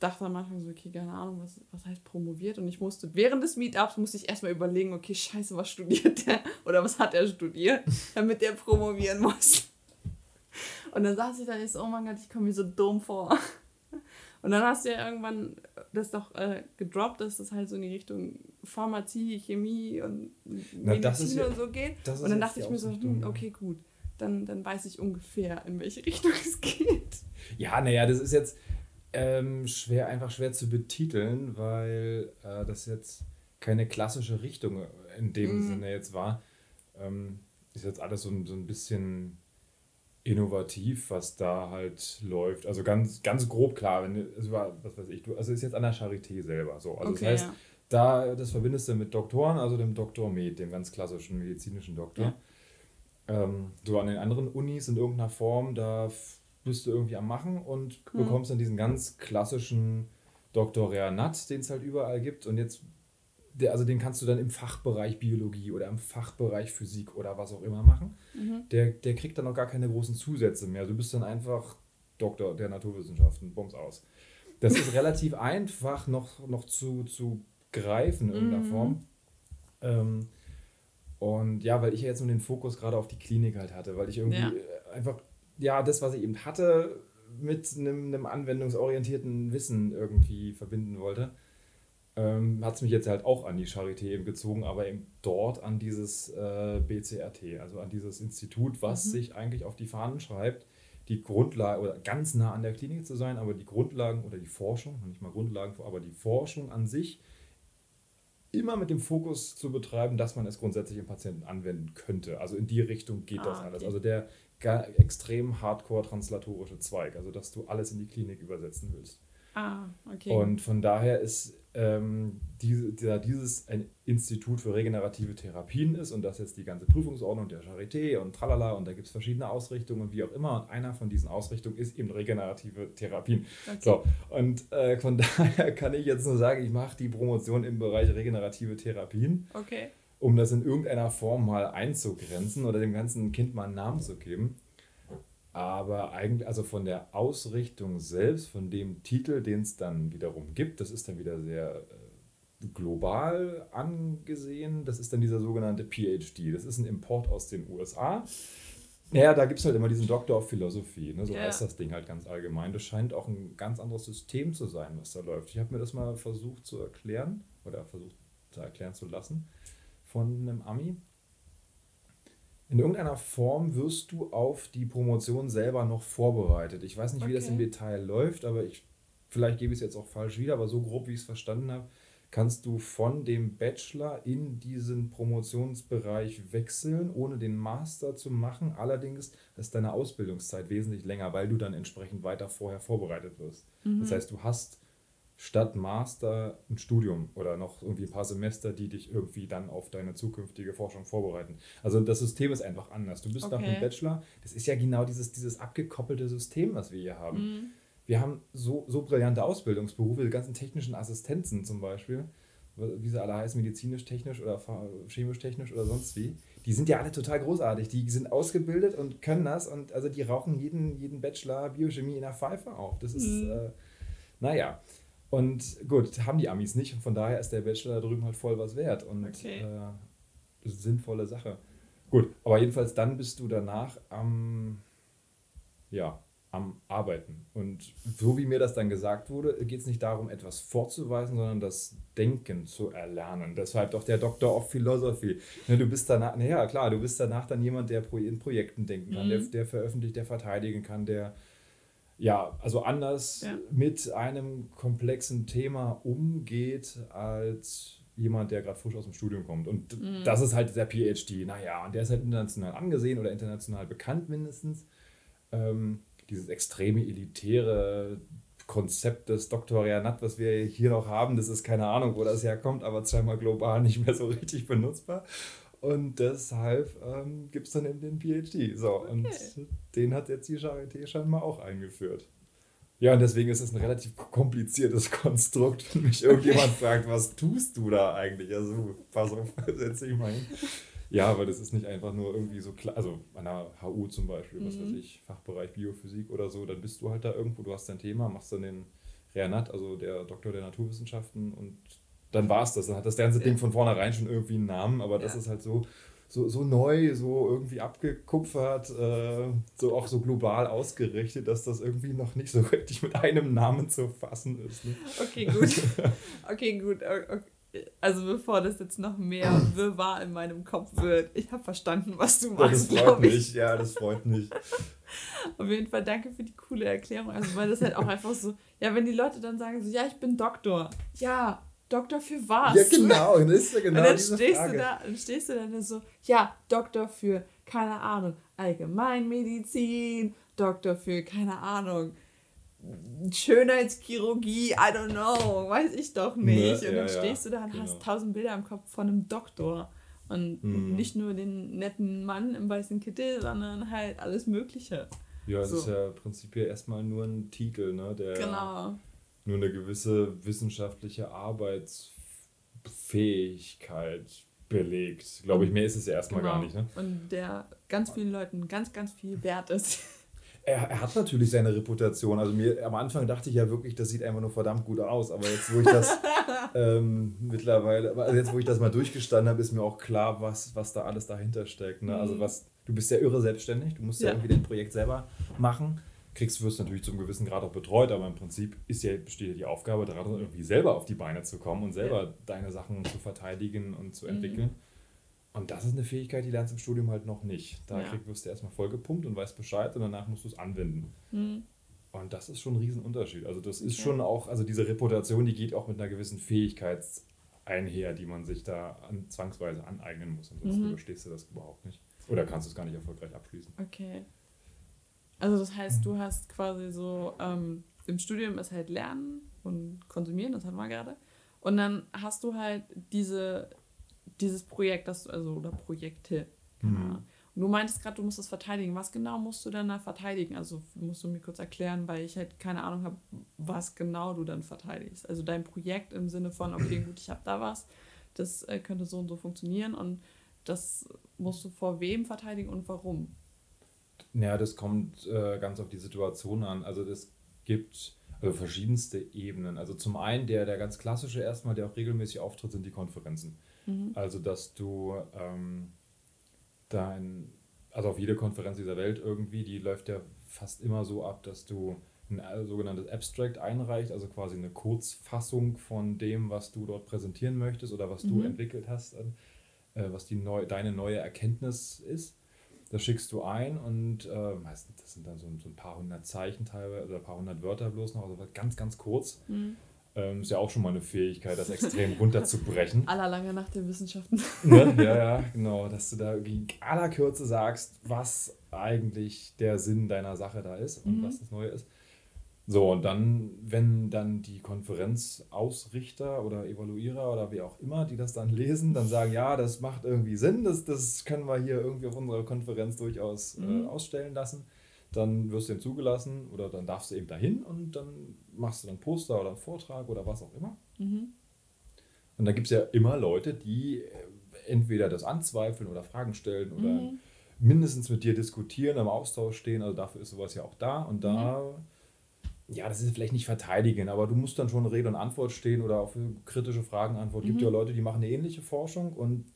dachte am Anfang so, okay, keine Ahnung, was, was heißt promoviert? Und ich musste, während des Meetups musste ich erstmal überlegen, okay, scheiße, was studiert der? Oder was hat er studiert, damit der promovieren muss. Und dann saß ich da und so, oh mein Gott, ich komme mir so dumm vor. Und dann hast du ja irgendwann das doch äh, gedroppt, dass das halt so in die Richtung Pharmazie, Chemie und Na, Medizin ja, und so geht. Und dann dachte ich mir so, hm, okay, gut, dann, dann weiß ich ungefähr, in welche Richtung es geht. Ja, naja, das ist jetzt ähm, schwer, einfach schwer zu betiteln, weil äh, das jetzt keine klassische Richtung in dem mhm. Sinne jetzt war. Ähm, ist jetzt alles so, so ein bisschen innovativ, was da halt läuft. Also ganz, ganz grob klar, wenn also was weiß ich, du, also ist jetzt an der Charité selber so. Also okay, das heißt, ja. da das verbindest du mit Doktoren, also dem Doktor Med, dem ganz klassischen medizinischen Doktor. Ja. Ähm, so an den anderen Unis in irgendeiner Form, da bist du irgendwie am Machen und mhm. bekommst dann diesen ganz klassischen Dr. Nat, den es halt überall gibt. Und jetzt der, also den kannst du dann im Fachbereich Biologie oder im Fachbereich Physik oder was auch immer machen. Mhm. Der, der kriegt dann auch gar keine großen Zusätze mehr. Du bist dann einfach Doktor der Naturwissenschaften, bums aus. Das ist relativ einfach noch, noch zu, zu greifen in irgendeiner mhm. Form. Ähm, und ja, weil ich ja jetzt nur den Fokus gerade auf die Klinik halt hatte, weil ich irgendwie ja. einfach, ja, das, was ich eben hatte, mit einem, einem anwendungsorientierten Wissen irgendwie verbinden wollte ähm, hat es mich jetzt halt auch an die Charité eben gezogen, aber eben dort an dieses äh, BCRT, also an dieses Institut, was mhm. sich eigentlich auf die Fahnen schreibt, die Grundlage oder ganz nah an der Klinik zu sein, aber die Grundlagen oder die Forschung, nicht mal Grundlagen, aber die Forschung an sich immer mit dem Fokus zu betreiben, dass man es grundsätzlich im Patienten anwenden könnte. Also in die Richtung geht ah, das alles. Okay. Also der extrem hardcore translatorische Zweig, also dass du alles in die Klinik übersetzen willst. Ah, okay. Und von daher ist ähm, diese, dieser, dieses ein Institut für regenerative Therapien ist und das jetzt die ganze Prüfungsordnung der Charité und tralala und da gibt es verschiedene Ausrichtungen und wie auch immer und einer von diesen Ausrichtungen ist eben regenerative Therapien. Okay. So, und äh, von daher kann ich jetzt nur sagen, ich mache die Promotion im Bereich regenerative Therapien. Okay. Um das in irgendeiner Form mal einzugrenzen oder dem ganzen Kind mal einen Namen zu geben. Aber eigentlich, also von der Ausrichtung selbst, von dem Titel, den es dann wiederum gibt, das ist dann wieder sehr äh, global angesehen. Das ist dann dieser sogenannte PhD. Das ist ein Import aus den USA. Ja, da gibt es halt immer diesen Doctor of Philosophy, ne? so yeah. heißt das Ding halt ganz allgemein. Das scheint auch ein ganz anderes System zu sein, was da läuft. Ich habe mir das mal versucht zu erklären oder versucht zu erklären zu lassen von einem Ami in irgendeiner Form wirst du auf die Promotion selber noch vorbereitet. Ich weiß nicht, okay. wie das im Detail läuft, aber ich, vielleicht gebe ich es jetzt auch falsch wieder, aber so grob, wie ich es verstanden habe, kannst du von dem Bachelor in diesen Promotionsbereich wechseln, ohne den Master zu machen. Allerdings ist deine Ausbildungszeit wesentlich länger, weil du dann entsprechend weiter vorher vorbereitet wirst. Mhm. Das heißt, du hast statt Master ein Studium oder noch irgendwie ein paar Semester, die dich irgendwie dann auf deine zukünftige Forschung vorbereiten. Also das System ist einfach anders. Du bist okay. nach dem Bachelor, das ist ja genau dieses, dieses abgekoppelte System, was wir hier haben. Mhm. Wir haben so, so brillante Ausbildungsberufe, die ganzen technischen Assistenzen zum Beispiel, wie sie alle heißen, medizinisch, technisch oder chemisch, technisch oder sonst wie, die sind ja alle total großartig. Die sind ausgebildet und können das und also die rauchen jeden, jeden Bachelor Biochemie in der Pfeife auf. Das ist, mhm. äh, naja. Und gut, haben die Amis nicht und von daher ist der Bachelor da drüben halt voll was wert und okay. äh, sinnvolle Sache. Gut, aber jedenfalls dann bist du danach am, ja, am Arbeiten. Und so wie mir das dann gesagt wurde, geht es nicht darum, etwas vorzuweisen, sondern das Denken zu erlernen. Deshalb doch der Doctor of Philosophy. Ne, du bist danach, naja, klar, du bist danach dann jemand, der in Projekten denken kann, mhm. der, der veröffentlicht, der verteidigen kann, der ja, also anders ja. mit einem komplexen Thema umgeht als jemand, der gerade frisch aus dem Studium kommt. Und mhm. das ist halt der PhD. Naja, und der ist halt international angesehen oder international bekannt mindestens. Ähm, dieses extreme elitäre Konzept des Dr. Rianat, was wir hier noch haben, das ist keine Ahnung, wo das herkommt, aber zweimal global nicht mehr so richtig benutzbar. Und deshalb ähm, gibt es dann eben den PhD. So, okay. und den hat jetzt die Charité scheinbar auch eingeführt. Ja, und deswegen ist es ein relativ kompliziertes Konstrukt, wenn mich irgendjemand fragt, was tust du da eigentlich? Also, pass auf, setz dich mal hin. Ja, weil das ist nicht einfach nur irgendwie so klar, also an der HU zum Beispiel, was weiß mhm. ich, Fachbereich Biophysik oder so, dann bist du halt da irgendwo, du hast dein Thema, machst dann den Reanat, also der Doktor der Naturwissenschaften und dann war es das. Dann hat das ganze. Ding von vornherein schon irgendwie einen Namen, aber das ist halt so, so, so neu, so irgendwie abgekupfert, äh, so auch so global ausgerichtet, dass das irgendwie noch nicht so richtig mit einem Namen zu fassen ist. Ne? Okay, gut. Okay, gut. Okay. Also bevor das jetzt noch mehr Wirrwarr in meinem Kopf wird, ich habe verstanden, was du machst. Ja, das freut mich, ja, das freut mich. Auf jeden Fall danke für die coole Erklärung. Also weil das halt auch einfach so, ja, wenn die Leute dann sagen so, ja, ich bin Doktor. Ja, Doktor für was? Ja, genau, das ist ja genau Und dann stehst Frage. du da und stehst du dann so, ja, Doktor für, keine Ahnung, Allgemeinmedizin, Doktor für, keine Ahnung, Schönheitschirurgie, I don't know, weiß ich doch ne, nicht. Ne, und dann ja, stehst du da und genau. hast tausend Bilder im Kopf von einem Doktor. Und mhm. nicht nur den netten Mann im weißen Kittel, sondern halt alles Mögliche. Ja, es so. ist ja prinzipiell erstmal nur ein Titel, ne? Der genau nur eine gewisse wissenschaftliche Arbeitsfähigkeit belegt. Glaube ich, mehr ist es ja erstmal genau. gar nicht. Ne? Und der ganz vielen Leuten ganz, ganz viel wert ist. Er, er, hat natürlich seine Reputation. Also mir am Anfang dachte ich ja wirklich, das sieht einfach nur verdammt gut aus. Aber jetzt, wo ich das ähm, mittlerweile, also jetzt, wo ich das mal durchgestanden habe, ist mir auch klar, was, was da alles dahinter steckt. Ne? Also mhm. was, du bist ja irre selbstständig, du musst ja, ja irgendwie dein Projekt selber machen kriegst, wirst natürlich zum gewissen Grad auch betreut, aber im Prinzip ist ja, besteht ja die Aufgabe daran, irgendwie selber auf die Beine zu kommen und selber ja. deine Sachen zu verteidigen und zu mhm. entwickeln. Mhm. Und das ist eine Fähigkeit, die lernst du im Studium halt noch nicht. Da ja. krieg, wirst du erstmal vollgepumpt und weißt Bescheid und danach musst du es anwenden. Mhm. Und das ist schon ein Riesenunterschied. Also das ist okay. schon auch, also diese Reputation, die geht auch mit einer gewissen Fähigkeit einher, die man sich da an, zwangsweise aneignen muss. Ansonsten mhm. überstehst du das überhaupt nicht. Oder kannst du es gar nicht erfolgreich abschließen. Okay. Also das heißt, du hast quasi so, ähm, im Studium ist halt Lernen und Konsumieren, das hatten wir gerade. Und dann hast du halt diese, dieses Projekt, das du, also, oder Projekte. Mhm. Und du meintest gerade, du musst das verteidigen. Was genau musst du denn da verteidigen? Also musst du mir kurz erklären, weil ich halt keine Ahnung habe, was genau du dann verteidigst. Also dein Projekt im Sinne von, okay, gut, ich habe da was, das äh, könnte so und so funktionieren und das musst du vor wem verteidigen und warum? Ja, das kommt äh, ganz auf die Situation an. Also es gibt also verschiedenste Ebenen. Also zum einen der, der ganz klassische erstmal, der auch regelmäßig auftritt, sind die Konferenzen. Mhm. Also dass du ähm, dein, also auf jede Konferenz dieser Welt irgendwie, die läuft ja fast immer so ab, dass du ein äh, sogenanntes Abstract einreicht, also quasi eine Kurzfassung von dem, was du dort präsentieren möchtest oder was mhm. du entwickelt hast, äh, was die neu, deine neue Erkenntnis ist. Das schickst du ein und äh, meistens, das sind dann so, so, ein paar hundert Zeichen teilweise oder ein paar hundert Wörter bloß noch, also ganz, ganz kurz. Mhm. Ähm, ist ja auch schon mal eine Fähigkeit, das extrem runterzubrechen. Allerlange nach den Wissenschaften. Ne? Ja, ja, genau. Dass du da in aller Kürze sagst, was eigentlich der Sinn deiner Sache da ist und mhm. was das Neue ist. So, und dann, wenn dann die Konferenzausrichter oder Evaluierer oder wie auch immer, die das dann lesen, dann sagen, ja, das macht irgendwie Sinn, das, das können wir hier irgendwie auf unserer Konferenz durchaus äh, mhm. äh, ausstellen lassen, dann wirst du eben zugelassen oder dann darfst du eben dahin und dann machst du dann Poster oder einen Vortrag oder was auch immer. Mhm. Und da gibt es ja immer Leute, die äh, entweder das anzweifeln oder Fragen stellen oder mhm. mindestens mit dir diskutieren, im Austausch stehen. Also dafür ist sowas ja auch da. Und da, mhm. Ja, das ist vielleicht nicht verteidigen, aber du musst dann schon Rede und Antwort stehen oder auf kritische Fragen antworten. Es mhm. gibt ja Leute, die machen eine ähnliche Forschung und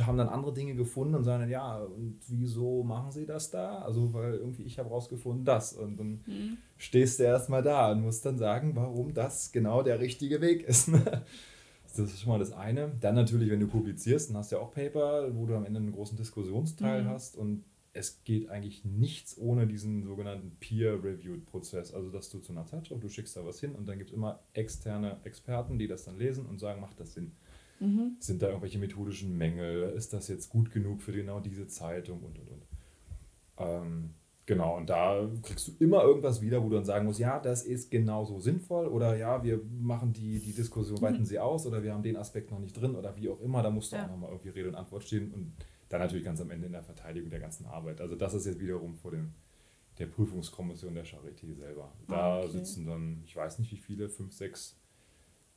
haben dann andere Dinge gefunden und sagen dann, ja, und wieso machen sie das da? Also, weil irgendwie ich habe rausgefunden, das. Und dann mhm. stehst du erstmal da und musst dann sagen, warum das genau der richtige Weg ist. das ist schon mal das eine. Dann natürlich, wenn du publizierst, dann hast du ja auch Paper, wo du am Ende einen großen Diskussionsteil mhm. hast und es geht eigentlich nichts ohne diesen sogenannten Peer-Reviewed-Prozess. Also, dass du zu einer Zeitschrift, du schickst da was hin und dann gibt es immer externe Experten, die das dann lesen und sagen, macht das Sinn. Mhm. Sind da irgendwelche methodischen Mängel? Ist das jetzt gut genug für genau diese Zeitung und und und? Ähm, genau, und da kriegst du immer irgendwas wieder, wo du dann sagen musst, ja, das ist genauso sinnvoll oder ja, wir machen die, die Diskussion, mhm. weiten sie aus oder wir haben den Aspekt noch nicht drin oder wie auch immer. Da musst du ja. auch nochmal irgendwie Rede und Antwort stehen und dann natürlich ganz am Ende in der Verteidigung der ganzen Arbeit. Also das ist jetzt wiederum vor dem der Prüfungskommission der Charité selber. Da okay. sitzen dann, ich weiß nicht wie viele, fünf, sechs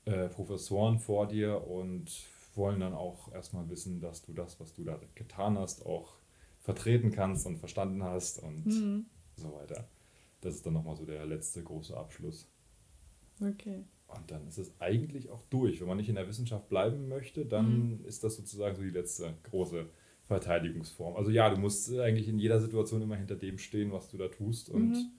äh, Professoren vor dir und wollen dann auch erstmal wissen, dass du das, was du da getan hast, auch vertreten kannst und verstanden hast und mhm. so weiter. Das ist dann nochmal so der letzte große Abschluss. Okay. Und dann ist es eigentlich auch durch. Wenn man nicht in der Wissenschaft bleiben möchte, dann mhm. ist das sozusagen so die letzte große Verteidigungsform. Also ja, du musst eigentlich in jeder Situation immer hinter dem stehen, was du da tust und mhm.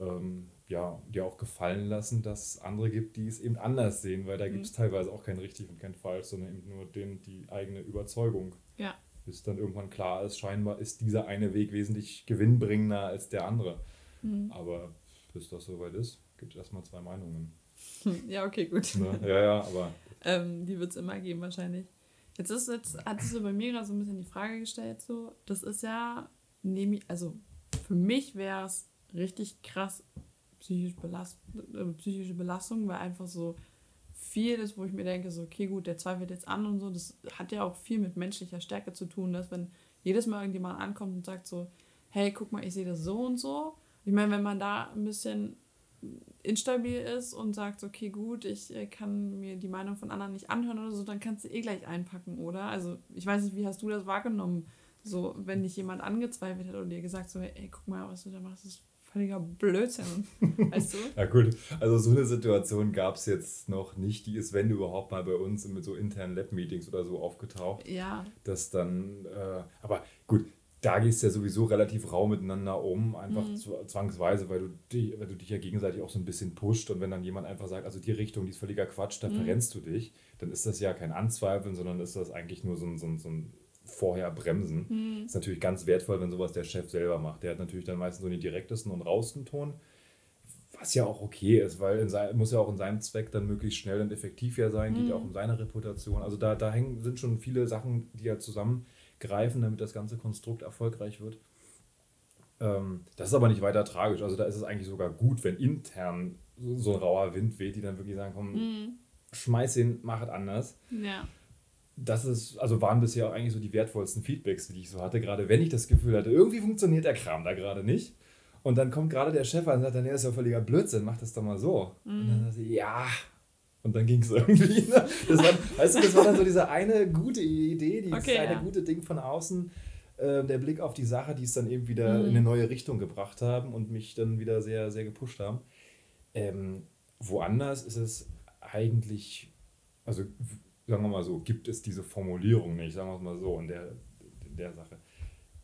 ähm, ja, dir auch gefallen lassen, dass es andere gibt, die es eben anders sehen, weil da mhm. gibt es teilweise auch kein richtig und kein falsch, sondern eben nur den, die eigene Überzeugung. Ja. Bis dann irgendwann klar ist, scheinbar ist dieser eine Weg wesentlich gewinnbringender als der andere. Mhm. Aber bis das soweit ist, gibt es erstmal zwei Meinungen. Ja, okay, gut. Ne? Ja, ja, aber. ähm, die wird es immer geben, wahrscheinlich. Jetzt ist jetzt, hat sich bei mir gerade so ein bisschen die Frage gestellt, so, das ist ja, also für mich wäre es richtig krass, psychisch belast, äh, psychische Belastung, weil einfach so viel ist, wo ich mir denke, so, okay, gut, der zweifelt jetzt an und so. Das hat ja auch viel mit menschlicher Stärke zu tun, dass wenn jedes Mal irgendjemand ankommt und sagt so, hey, guck mal, ich sehe das so und so. Ich meine, wenn man da ein bisschen instabil ist und sagt, okay, gut, ich äh, kann mir die Meinung von anderen nicht anhören oder so, dann kannst du eh gleich einpacken, oder? Also, ich weiß nicht, wie hast du das wahrgenommen? So, wenn dich jemand angezweifelt hat und dir gesagt so, hey, guck mal, was du da machst, ist völliger Blödsinn. Weißt du? ja, gut. Also, so eine Situation gab es jetzt noch nicht. Die ist, wenn überhaupt, mal bei uns mit so internen Lab-Meetings oder so aufgetaucht. Ja. Das dann, äh, aber gut, da gehst du ja sowieso relativ rau miteinander um, einfach mhm. zwangsweise, weil du, dich, weil du dich ja gegenseitig auch so ein bisschen pusht und wenn dann jemand einfach sagt, also die Richtung, die ist völliger Quatsch, da mhm. verrennst du dich, dann ist das ja kein Anzweifeln, sondern ist das eigentlich nur so ein, so ein, so ein vorher bremsen. Mhm. Ist natürlich ganz wertvoll, wenn sowas der Chef selber macht. Der hat natürlich dann meistens so den direktesten und rausten Ton, was ja auch okay ist, weil sein, muss ja auch in seinem Zweck dann möglichst schnell und effektiv ja sein, mhm. geht ja auch um seine Reputation. Also da, da hängen, sind schon viele Sachen, die ja zusammengreifen, damit das ganze Konstrukt erfolgreich wird. Ähm, das ist aber nicht weiter tragisch. Also da ist es eigentlich sogar gut, wenn intern so, so ein rauer Wind weht, die dann wirklich sagen, komm, mhm. schmeiß ihn, mach es anders. Ja das ist, also waren bisher auch eigentlich so die wertvollsten Feedbacks, die ich so hatte, gerade wenn ich das Gefühl hatte, irgendwie funktioniert der Kram da gerade nicht. Und dann kommt gerade der Chef an und sagt, dann, nee, das ist ja völliger Blödsinn, mach das doch mal so. Mhm. Und dann sagt sie, ja. Und dann ging es irgendwie. Ne? Das war, weißt du, das war dann so diese eine gute Idee, dieses okay, eine ja. gute Ding von außen, äh, der Blick auf die Sache, die es dann eben wieder mhm. in eine neue Richtung gebracht haben und mich dann wieder sehr, sehr gepusht haben. Ähm, woanders ist es eigentlich, also sagen wir mal so, gibt es diese Formulierung nicht, sagen wir es mal so, in der, in der Sache.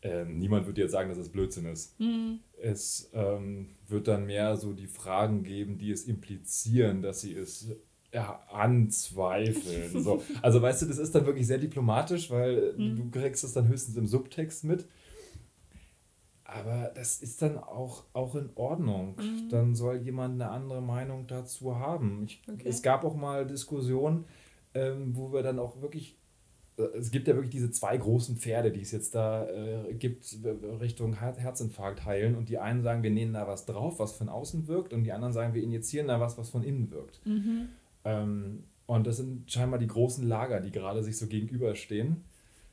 Ähm, niemand wird jetzt sagen, dass es Blödsinn ist. Mhm. Es ähm, wird dann mehr so die Fragen geben, die es implizieren, dass sie es ja, anzweifeln. so. Also weißt du, das ist dann wirklich sehr diplomatisch, weil mhm. du kriegst es dann höchstens im Subtext mit. Aber das ist dann auch, auch in Ordnung. Mhm. Dann soll jemand eine andere Meinung dazu haben. Ich, okay. Es gab auch mal Diskussionen, ähm, wo wir dann auch wirklich, äh, es gibt ja wirklich diese zwei großen Pferde, die es jetzt da äh, gibt, Richtung Herzinfarkt heilen. Und die einen sagen, wir nehmen da was drauf, was von außen wirkt, und die anderen sagen, wir injizieren da was, was von innen wirkt. Mhm. Ähm, und das sind scheinbar die großen Lager, die gerade sich so gegenüberstehen.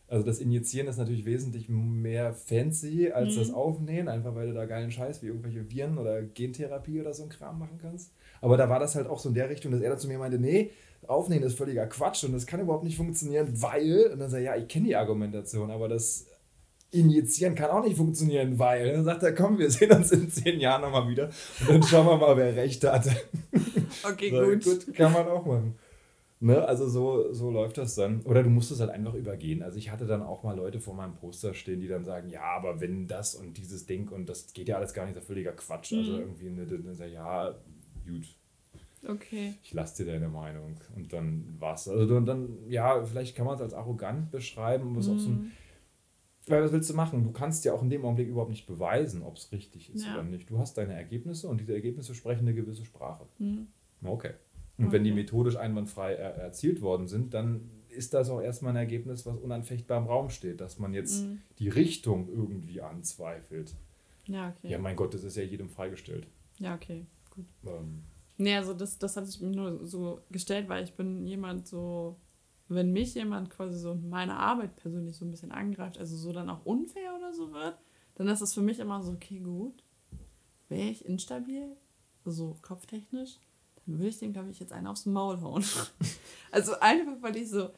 Also das Injizieren ist natürlich wesentlich mehr fancy als Mhm. das Aufnähen, einfach weil du da geilen Scheiß wie irgendwelche Viren oder Gentherapie oder so ein Kram machen kannst. Aber da war das halt auch so in der Richtung, dass er dann zu mir meinte, nee, Aufnehmen ist völliger Quatsch und das kann überhaupt nicht funktionieren, weil, und dann sagt er, ja, ich kenne die Argumentation, aber das Injizieren kann auch nicht funktionieren, weil. Dann sagt er, komm, wir sehen uns in zehn Jahren nochmal wieder und dann schauen wir mal, wer recht hatte. Okay, So, gut. gut. Kann man auch machen. Ne? Also so, so läuft das dann. Oder du musst es halt einfach übergehen. Also ich hatte dann auch mal Leute vor meinem Poster stehen, die dann sagen, ja, aber wenn das und dieses Ding und das geht ja alles gar nicht, das ist völliger Quatsch. Also Mhm. irgendwie, ne, dann sag ich, ja, gut, Okay. ich lasse dir deine Meinung. Und dann war's. Also dann, dann ja, vielleicht kann man es als arrogant beschreiben, aber es ist auch so Mhm. ein weil was willst du machen? Du kannst ja auch in dem Augenblick überhaupt nicht beweisen, ob es richtig ist Ja. oder nicht. Du hast deine Ergebnisse und diese Ergebnisse sprechen eine gewisse Sprache. Mhm. Okay. Und wenn die Okay. methodisch einwandfrei er erzielt worden sind, dann ist das auch erstmal ein Ergebnis, was unanfechtbar im Raum steht, dass man jetzt Mhm. die Richtung irgendwie anzweifelt. Ja, okay. Ja, mein Gott, das ist ja jedem freigestellt. Ja, okay. Gut. Ähm, Nee, also das, das hatte ich mir nur so gestellt, weil ich bin jemand so, wenn mich jemand quasi so in meiner Arbeit persönlich so ein bisschen angreift, also so dann auch unfair oder so wird, dann ist das für mich immer so, okay, gut, wäre ich instabil, so kopftechnisch, dann würde ich dem, glaube ich, jetzt einen aufs Maul hauen. also einfach, weil ich so,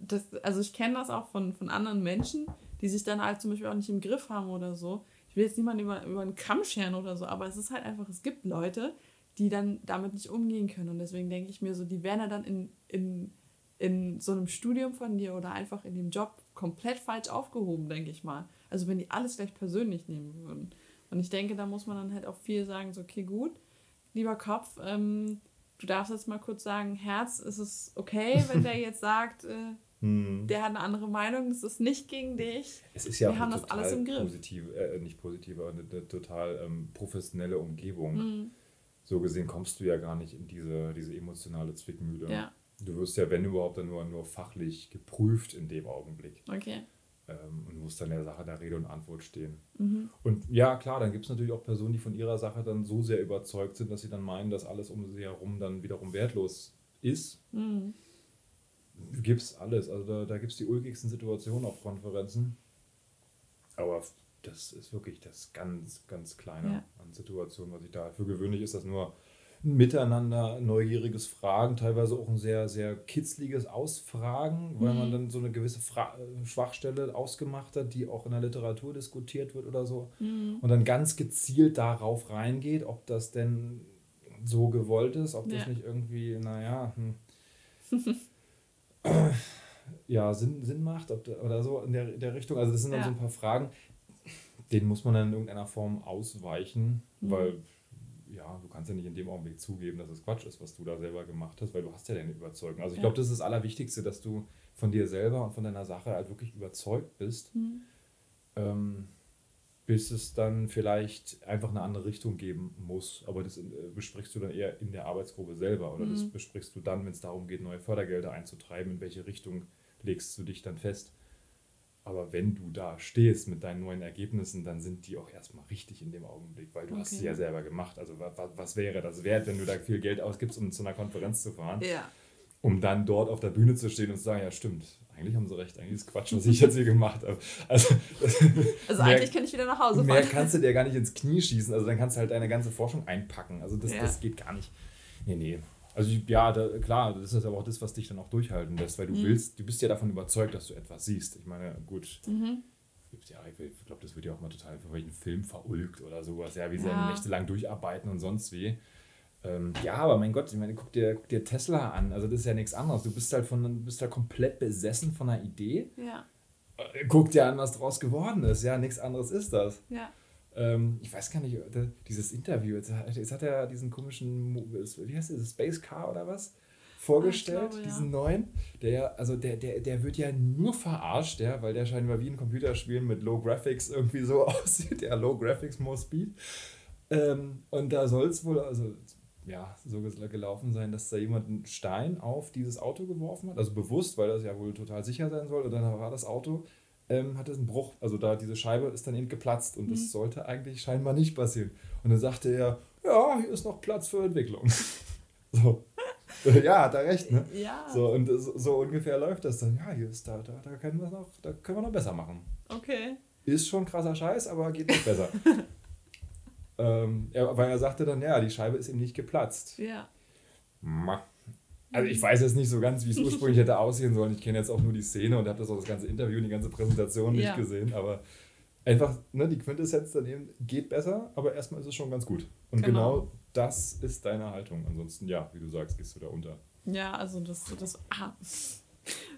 das, also ich kenne das auch von, von anderen Menschen, die sich dann halt zum Beispiel auch nicht im Griff haben oder so. Ich will jetzt niemanden über, über einen Kamm scheren oder so, aber es ist halt einfach, es gibt Leute, die dann damit nicht umgehen können. Und deswegen denke ich mir so, die wären ja dann in, in, in so einem Studium von dir oder einfach in dem Job komplett falsch aufgehoben, denke ich mal. Also wenn die alles gleich persönlich nehmen würden. Und ich denke, da muss man dann halt auch viel sagen, so, okay, gut, lieber Kopf, ähm, du darfst jetzt mal kurz sagen, Herz, ist es okay, wenn der jetzt sagt, äh, hm. der hat eine andere Meinung, das ist nicht gegen dich. Es ist ja Wir auch haben das alles im Griff. positive, äh, nicht positive, aber eine, eine total ähm, professionelle Umgebung. Mhm. So gesehen kommst du ja gar nicht in diese, diese emotionale Zwickmühle. Ja, Du wirst ja, wenn überhaupt, dann nur, nur fachlich geprüft in dem Augenblick. okay. Ähm, und muss dann der Sache der Rede und Antwort stehen. Mhm. Und ja, klar, dann gibt es natürlich auch Personen, die von ihrer Sache dann so sehr überzeugt sind, dass sie dann meinen, dass alles um sie herum dann wiederum wertlos ist. Mhm. Gibt's alles. Also da, da gibt es die ulkigsten Situationen auf Konferenzen. Aber das ist wirklich das ganz, ganz kleine Ja. an Situationen, was ich da für gewöhnlich ist, das nur Miteinander, neugieriges Fragen, teilweise auch ein sehr, sehr kitzliges Ausfragen, weil man Mhm. dann so eine gewisse Fra Schwachstelle ausgemacht hat, die auch in der Literatur diskutiert wird oder so. Mhm. Und dann ganz gezielt darauf reingeht, ob das denn so gewollt ist, ob das Ja. nicht irgendwie, naja, hm, ja, Sinn, Sinn macht ob da, oder so in der, der Richtung. Also das sind dann Ja. so ein paar Fragen, denen muss man dann in irgendeiner Form ausweichen, Mhm. weil ja, du kannst ja nicht in dem Augenblick zugeben, dass es Quatsch ist, was du da selber gemacht hast, weil du hast ja deine Überzeugung. Also ich Ja. glaube, das ist das Allerwichtigste, dass du von dir selber und von deiner Sache halt wirklich überzeugt bist, Mhm. ähm, bis es dann vielleicht einfach eine andere Richtung geben muss. Aber das äh, besprichst du dann eher in der Arbeitsgruppe selber oder das Mhm. besprichst du dann, wenn es darum geht, neue Fördergelder einzutreiben, in welche Richtung legst du dich dann fest. Aber wenn du da stehst mit deinen neuen Ergebnissen, dann sind die auch erstmal richtig in dem Augenblick, weil du hast Okay. sie ja selber gemacht. Also was, was wäre das wert, wenn du da viel Geld ausgibst, um zu einer Konferenz zu fahren? Ja. um dann dort auf der Bühne zu stehen und zu sagen, ja stimmt, eigentlich haben sie recht, eigentlich ist Quatsch, was ich jetzt hier gemacht habe. Also, Also mehr, eigentlich kann ich wieder nach Hause mehr fahren. kannst du dir gar nicht ins Knie schießen, also dann kannst du halt deine ganze Forschung einpacken. Also das, Ja. das geht gar nicht. Nee, nee. Also ja, da, klar, das ist aber auch das, was dich dann auch durchhalten lässt, weil du Mhm. willst, du bist ja davon überzeugt, dass du etwas siehst. Ich meine, gut, Mhm. ja, ich glaube, das wird ja auch mal total von welchen Film verulgt oder sowas, ja, wie sie Ja. dann nächtelang durcharbeiten und sonst wie. Ähm, ja, aber mein Gott, ich meine, guck dir, guck dir Tesla an. Also das ist ja nichts anderes. Du bist halt von, bist halt komplett besessen von einer Idee. Ja, Äh, Guck dir an, was draus geworden ist. Ja, nichts anderes ist das. ja. Ähm, ich weiß gar nicht, da- dieses Interview, jetzt, hat- jetzt hat er diesen komischen, wie heißt das, Space Car oder was? Vorgestellt, Ah, glaube, ja. diesen neuen. Der, ja- also der, der, der wird ja nur verarscht, ja, weil der scheinbar wie ein Computerspiel mit Low Graphics irgendwie so aussieht. Ja, Low Graphics, More Speed. Ähm, und da soll es wohl, also ja, so gelaufen sein, dass da jemand einen Stein auf dieses Auto geworfen hat. Also bewusst, weil das ja wohl total sicher sein soll. Und dann war das Auto, ähm, hatte einen Bruch. Also da diese Scheibe ist dann eben geplatzt. Und das Mhm. sollte eigentlich scheinbar nicht passieren. Und dann sagte er, ja, hier ist noch Platz für Entwicklung. so. ja, hat er recht, ne? Ja. So, und so, so ungefähr läuft das dann. Ja, hier ist da, da, da können wir noch, da können wir noch besser machen. Okay. Ist schon krasser Scheiß, aber geht noch besser. ähm, ja, weil er sagte dann, ja, die Scheibe ist ihm nicht geplatzt. Ja. Ma. Also ich weiß jetzt nicht so ganz, wie es ursprünglich hätte aussehen sollen. Ich kenne jetzt auch nur die Szene und habe das auch das ganze Interview und die ganze Präsentation nicht Ja. gesehen. Aber einfach, ne, die Quintessenz daneben geht besser, aber erstmal ist es schon ganz gut. Und Genau. genau, das ist deine Haltung. Ansonsten, ja, wie du sagst, gehst du da unter. Ja, also das, das, ah,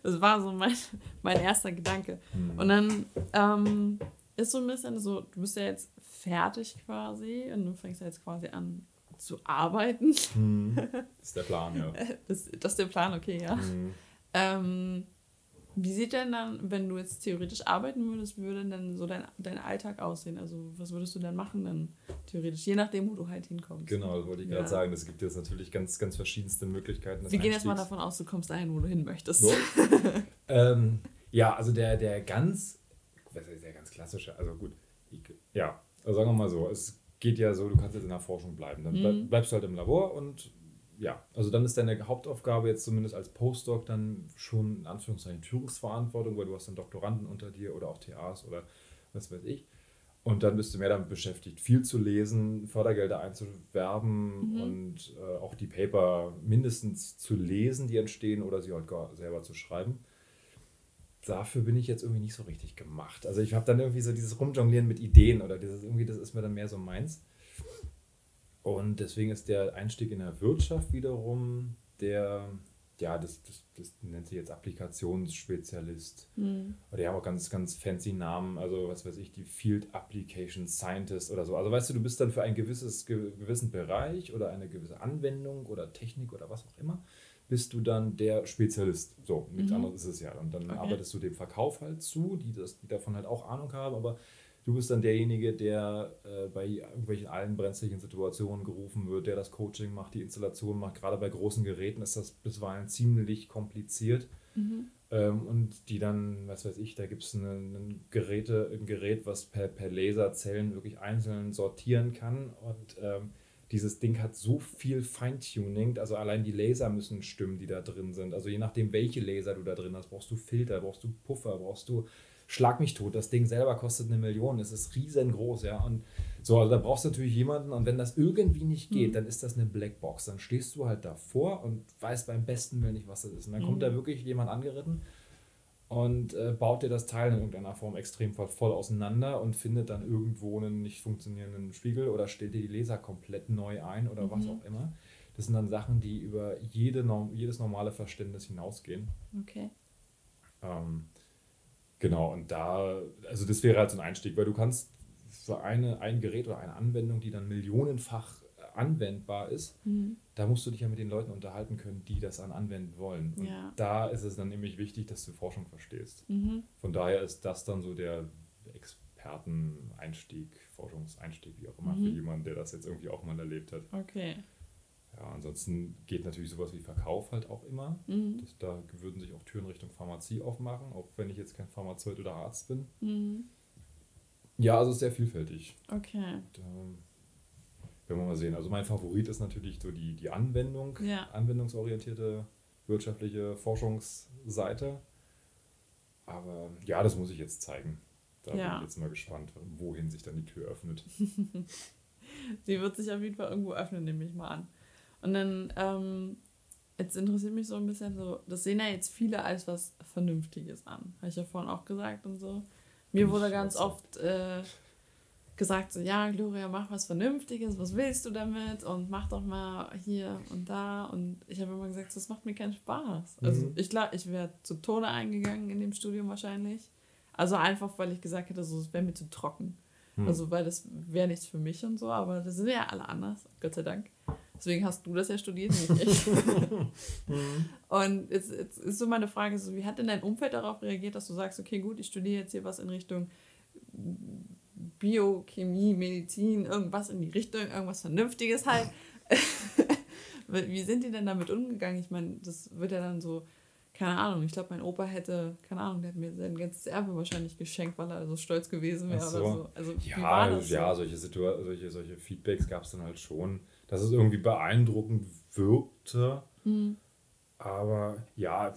das war so mein, mein erster Gedanke. Und dann ähm, ist so ein bisschen so, du bist ja jetzt fertig quasi und du fängst ja jetzt quasi an zu arbeiten. Das ist der Plan, ja. Das, das ist der Plan, okay, ja. Mhm. Ähm, wie sieht denn dann, wenn du jetzt theoretisch arbeiten würdest, würde denn so dein, dein Alltag aussehen? Also was würdest du dann machen dann theoretisch, je nachdem, wo du halt hinkommst? Genau, das wollte ich gerade Ja. sagen. Es gibt jetzt natürlich ganz, ganz verschiedenste Möglichkeiten. Wir gehen erstmal davon aus, du kommst dahin, wo du hin möchtest. So. ähm, ja, also der, der ganz, was heißt der ganz klassische, also gut, ich, ja, also sagen wir mal so, es geht ja so, du kannst jetzt in der Forschung bleiben. Dann bleib, Mhm. bleibst du halt im Labor und ja, also dann ist deine Hauptaufgabe jetzt zumindest als Postdoc dann schon in Anführungszeichen Führungsverantwortung, weil du hast dann Doktoranden unter dir oder auch TAs oder was weiß ich. Und dann bist du mehr damit beschäftigt, viel zu lesen, Fördergelder einzuwerben Mhm. und äh, auch die Paper mindestens zu lesen, die entstehen, oder sie halt gar selber zu schreiben. Dafür bin ich jetzt irgendwie nicht so richtig gemacht. Also ich habe dann irgendwie so dieses Rumjonglieren mit Ideen oder dieses irgendwie, das ist mir dann mehr so meins. Und deswegen ist der Einstieg in der Wirtschaft wiederum der, ja, das, das, das nennt sich jetzt Applikationsspezialist. Mhm. Oder die haben auch ganz, ganz fancy Namen, also was weiß ich, die Field Application Scientist oder so. Also weißt du, du bist dann für einen gewisses, ge- gewissen Bereich oder eine gewisse Anwendung oder Technik oder was auch immer, bist du dann der Spezialist. So, nichts Mhm. anderes ist es ja. Und dann Okay. arbeitest du dem Verkauf halt zu, die, das, die davon halt auch Ahnung haben, aber du bist dann derjenige, der äh, bei irgendwelchen allen brenzlichen Situationen gerufen wird, der das Coaching macht, die Installation macht. Gerade bei großen Geräten ist das bisweilen ziemlich kompliziert. Mhm. Ähm, und die dann, was weiß ich, da gibt es ein, Gerät, was per, per Laser Zellen wirklich einzeln sortieren kann. Und ähm, dieses Ding hat so viel Feintuning, also allein die Laser müssen stimmen, die da drin sind. Also je nachdem, welche Laser du da drin hast, brauchst du Filter, brauchst du Puffer, brauchst du Schlag mich tot. Das Ding selber kostet eine Million, es ist riesengroß, ja. Und so, also da brauchst du natürlich jemanden und wenn das irgendwie nicht geht, Mhm. dann ist das eine Blackbox. Dann stehst du halt davor und weißt beim besten Willen nicht, was das ist. Und dann Mhm. kommt da wirklich jemand angeritten und äh, baut dir das Teil in irgendeiner Form extrem voll, auseinander und findet dann irgendwo einen nicht funktionierenden Spiegel oder stellt dir die Laser komplett neu ein oder was Mhm. auch immer. Das sind dann Sachen, die über jede, jedes normale Verständnis hinausgehen. Okay. Ähm, genau, und da, also das wäre halt so ein Einstieg, weil du kannst für eine, ein Gerät oder eine Anwendung, die dann millionenfach anwendbar ist, Mhm. da musst du dich ja mit den Leuten unterhalten können, die das an anwenden wollen. Und Ja. da ist es dann nämlich wichtig, dass du Forschung verstehst. Mhm. Von daher ist das dann so der Experteneinstieg, Forschungseinstieg, wie auch immer, Mhm. für jemanden, der das jetzt irgendwie auch mal erlebt hat. Okay. Ja, ansonsten geht natürlich sowas wie Verkauf halt auch immer. Mhm. Das, da würden sich auch Türen Richtung Pharmazie aufmachen, auch wenn ich jetzt kein Pharmazeut oder Arzt bin. Mhm. Ja, also sehr vielfältig. Okay. Und, ähm, werden wir mal sehen. Also mein Favorit ist natürlich so die, die Anwendung, Ja. anwendungsorientierte wirtschaftliche Forschungsseite. Aber ja, das muss ich jetzt zeigen. Da Ja. bin ich jetzt mal gespannt, wohin sich dann die Tür öffnet. Sie wird sich auf jeden Fall irgendwo öffnen, nehme ich mal an. Und dann, ähm, jetzt interessiert mich so ein bisschen so, das sehen ja jetzt viele als was Vernünftiges an. Habe ich ja vorhin auch gesagt und so. Mir wurde ganz oft äh, gesagt, so, ja, Gloria, mach was Vernünftiges, was willst du damit? Und mach doch mal hier und da. Und ich habe immer gesagt, das macht mir keinen Spaß. Also Mhm. ich glaube, ich wäre zu Tode eingegangen in dem Studium wahrscheinlich. Also einfach, weil ich gesagt hätte, so, es wäre mir zu trocken. Hm. Also, weil das wäre nichts für mich und so, aber das sind ja alle anders, Gott sei Dank. Deswegen hast du das ja studiert, nicht ich. und jetzt, jetzt ist so meine Frage, so, wie hat denn dein Umfeld darauf reagiert, dass du sagst, okay, gut, ich studiere jetzt hier was in Richtung Biochemie, Medizin, irgendwas in die Richtung, irgendwas Vernünftiges halt. wie sind die denn damit umgegangen? Ich meine, das wird ja dann so, keine Ahnung, ich glaube, mein Opa hätte, keine Ahnung, der hat mir sein ganzes Erbe wahrscheinlich geschenkt, weil er so stolz gewesen wäre Ach oder so. so. Also, wie Ja, war das? ja so? solche, Situa solche, solche Feedbacks gab es dann halt schon, dass es irgendwie beeindruckend wirkte. Mhm. Aber ja,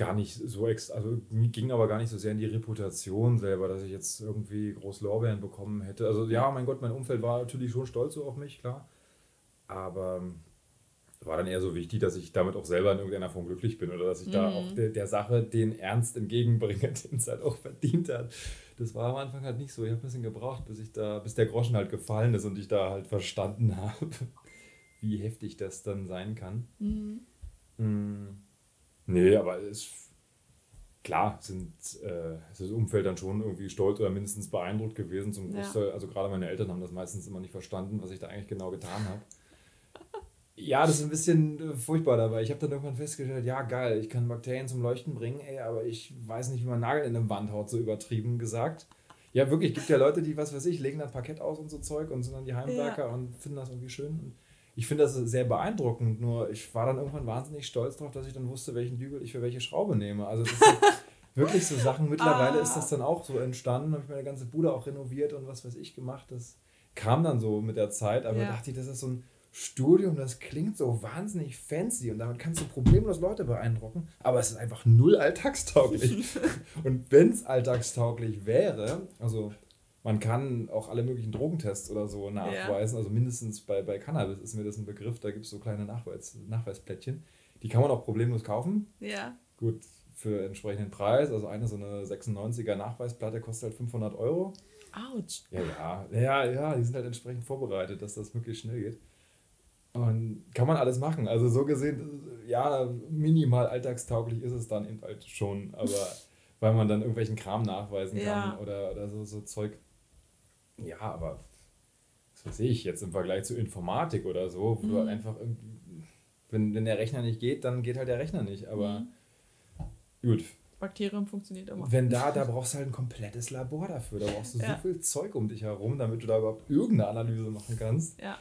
gar nicht so ex also ging aber gar nicht so sehr in die Reputation selber, dass ich jetzt irgendwie groß Lorbeeren bekommen hätte. Also ja, mein Gott, mein Umfeld war natürlich schon stolz so auf mich, klar. Aber war dann eher so wichtig, dass ich damit auch selber in irgendeiner Form glücklich bin oder dass ich mhm. da auch der, der Sache den Ernst entgegenbringe, den es halt auch verdient hat. Das war am Anfang halt nicht so. Ich habe ein bisschen gebraucht, bis ich da, bis der Groschen halt gefallen ist und ich da halt verstanden habe, wie heftig das dann sein kann. Mhm. Mhm. Nee, aber es klar sind äh, ist das Umfeld dann schon irgendwie stolz oder mindestens beeindruckt gewesen zum Großteil. Ja. Also gerade meine Eltern haben das meistens immer nicht verstanden, was ich da eigentlich genau getan habe. Ja, das ist ein bisschen äh, furchtbar dabei. Ich habe dann irgendwann festgestellt, ja geil, ich kann Bakterien zum Leuchten bringen, ey, aber ich weiß nicht, wie man Nagel in eine Wand haut, so übertrieben gesagt. Ja, wirklich, gibt ja Leute, die, was weiß ich, legen dann Parkett aus und so Zeug und sind dann die Heimwerker ja. und finden das irgendwie schön. Und ich finde das sehr beeindruckend, nur ich war dann irgendwann wahnsinnig stolz darauf, dass ich dann wusste, welchen Dübel ich für welche Schraube nehme. Also das sind wirklich so Sachen. Mittlerweile ah. ist das dann auch so entstanden, habe ich meine ganze Bude auch renoviert und was weiß ich gemacht. Das kam dann so mit der Zeit, aber ja. dachte ich, das ist so ein Studium, das klingt so wahnsinnig fancy und damit kannst du problemlos Leute beeindrucken, aber es ist einfach null alltagstauglich. und wenn es alltagstauglich wäre, also man kann auch alle möglichen Drogentests oder so nachweisen, ja. also mindestens bei, bei Cannabis ist mir das ein Begriff, da gibt es so kleine Nachweis, Nachweisplättchen, die kann man auch problemlos kaufen. Ja. Gut, für entsprechenden Preis, also eine so eine 96er Nachweisplatte kostet halt 500 Euro. Autsch. Ja, ja, ja, ja, die sind halt entsprechend vorbereitet, dass das möglichst schnell geht. Und kann man alles machen. Also so gesehen, ja, minimal alltagstauglich ist es dann eben halt schon, aber weil man dann irgendwelchen Kram nachweisen kann ja. oder, oder so, so Zeug. Ja, aber was weiß ich, jetzt im Vergleich zu Informatik oder so, wo mhm. du einfach irgendwie, wenn, wenn der Rechner nicht geht, dann geht halt der Rechner nicht. Aber mhm. gut. Bakterium funktioniert immer. Wenn da, da brauchst du halt ein komplettes Labor dafür. Da brauchst du ja. so viel Zeug um dich herum, damit du da überhaupt irgendeine Analyse machen kannst. Ja.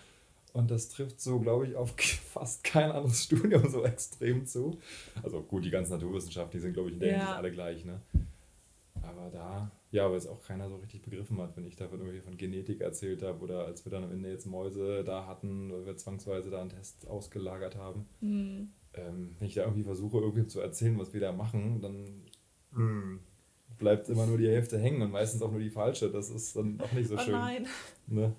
Und das trifft so, glaube ich, auf fast kein anderes Studium so extrem zu. Also gut, die ganzen Naturwissenschaften, die sind, glaube ich, in der ja. Hinsicht alle gleich. Ne? Aber da, ja, weil es auch keiner so richtig begriffen hat, wenn ich da von, irgendwie von Genetik erzählt habe oder als wir dann am Ende jetzt Mäuse da hatten, weil wir zwangsweise da einen Test ausgelagert haben. Mhm. Ähm, wenn ich da irgendwie versuche, irgendwie zu erzählen, was wir da machen, dann mhm. bleibt immer nur die Hälfte hängen und meistens auch nur die falsche. Das ist dann auch nicht so oh schön. Nein. Ne?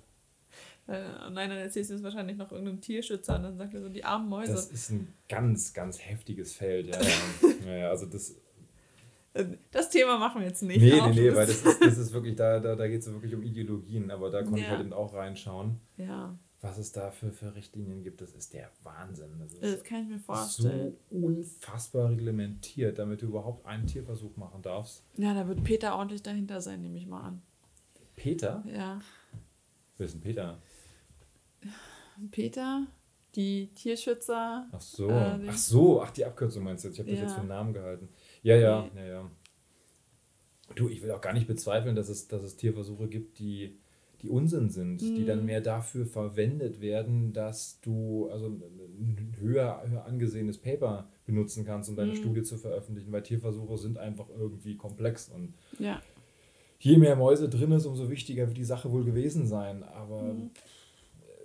Äh, nein, dann erzählst du es wahrscheinlich noch irgendeinem Tierschützer und dann sagt er so, die armen Mäuse. Das ist ein ganz, ganz heftiges Feld, ja. ja, also das. Das Thema machen wir jetzt nicht. Nee, nee, nee, weil das ist, das ist wirklich, da, da, da geht es wirklich um Ideologien, aber da konnte ja. ich halt eben auch reinschauen. Ja. Was es da für, für Richtlinien gibt, das ist der Wahnsinn. Das, ist das kann ich mir vorstellen. So unfassbar reglementiert, damit du überhaupt einen Tierversuch machen darfst. Ja, da wird Peter ordentlich dahinter sein, nehme ich mal an. Peter? Ja. Wer ist denn Peter? Peter, die Tierschützer. Ach so, äh, ach so, ach die Abkürzung meinst du jetzt? Ich habe das jetzt für einen Namen gehalten. Ja, ja, ja, ja. Du, ich will auch gar nicht bezweifeln, dass es, dass es Tierversuche gibt, die, die Unsinn sind, mhm. die dann mhm. mehr dafür verwendet werden, dass du also ein höher, höher angesehenes Paper benutzen kannst, um deine mhm. Studie zu veröffentlichen, weil Tierversuche sind einfach irgendwie komplex und ja. je mehr Mäuse drin ist, umso wichtiger wird die Sache wohl gewesen sein. Aber mhm.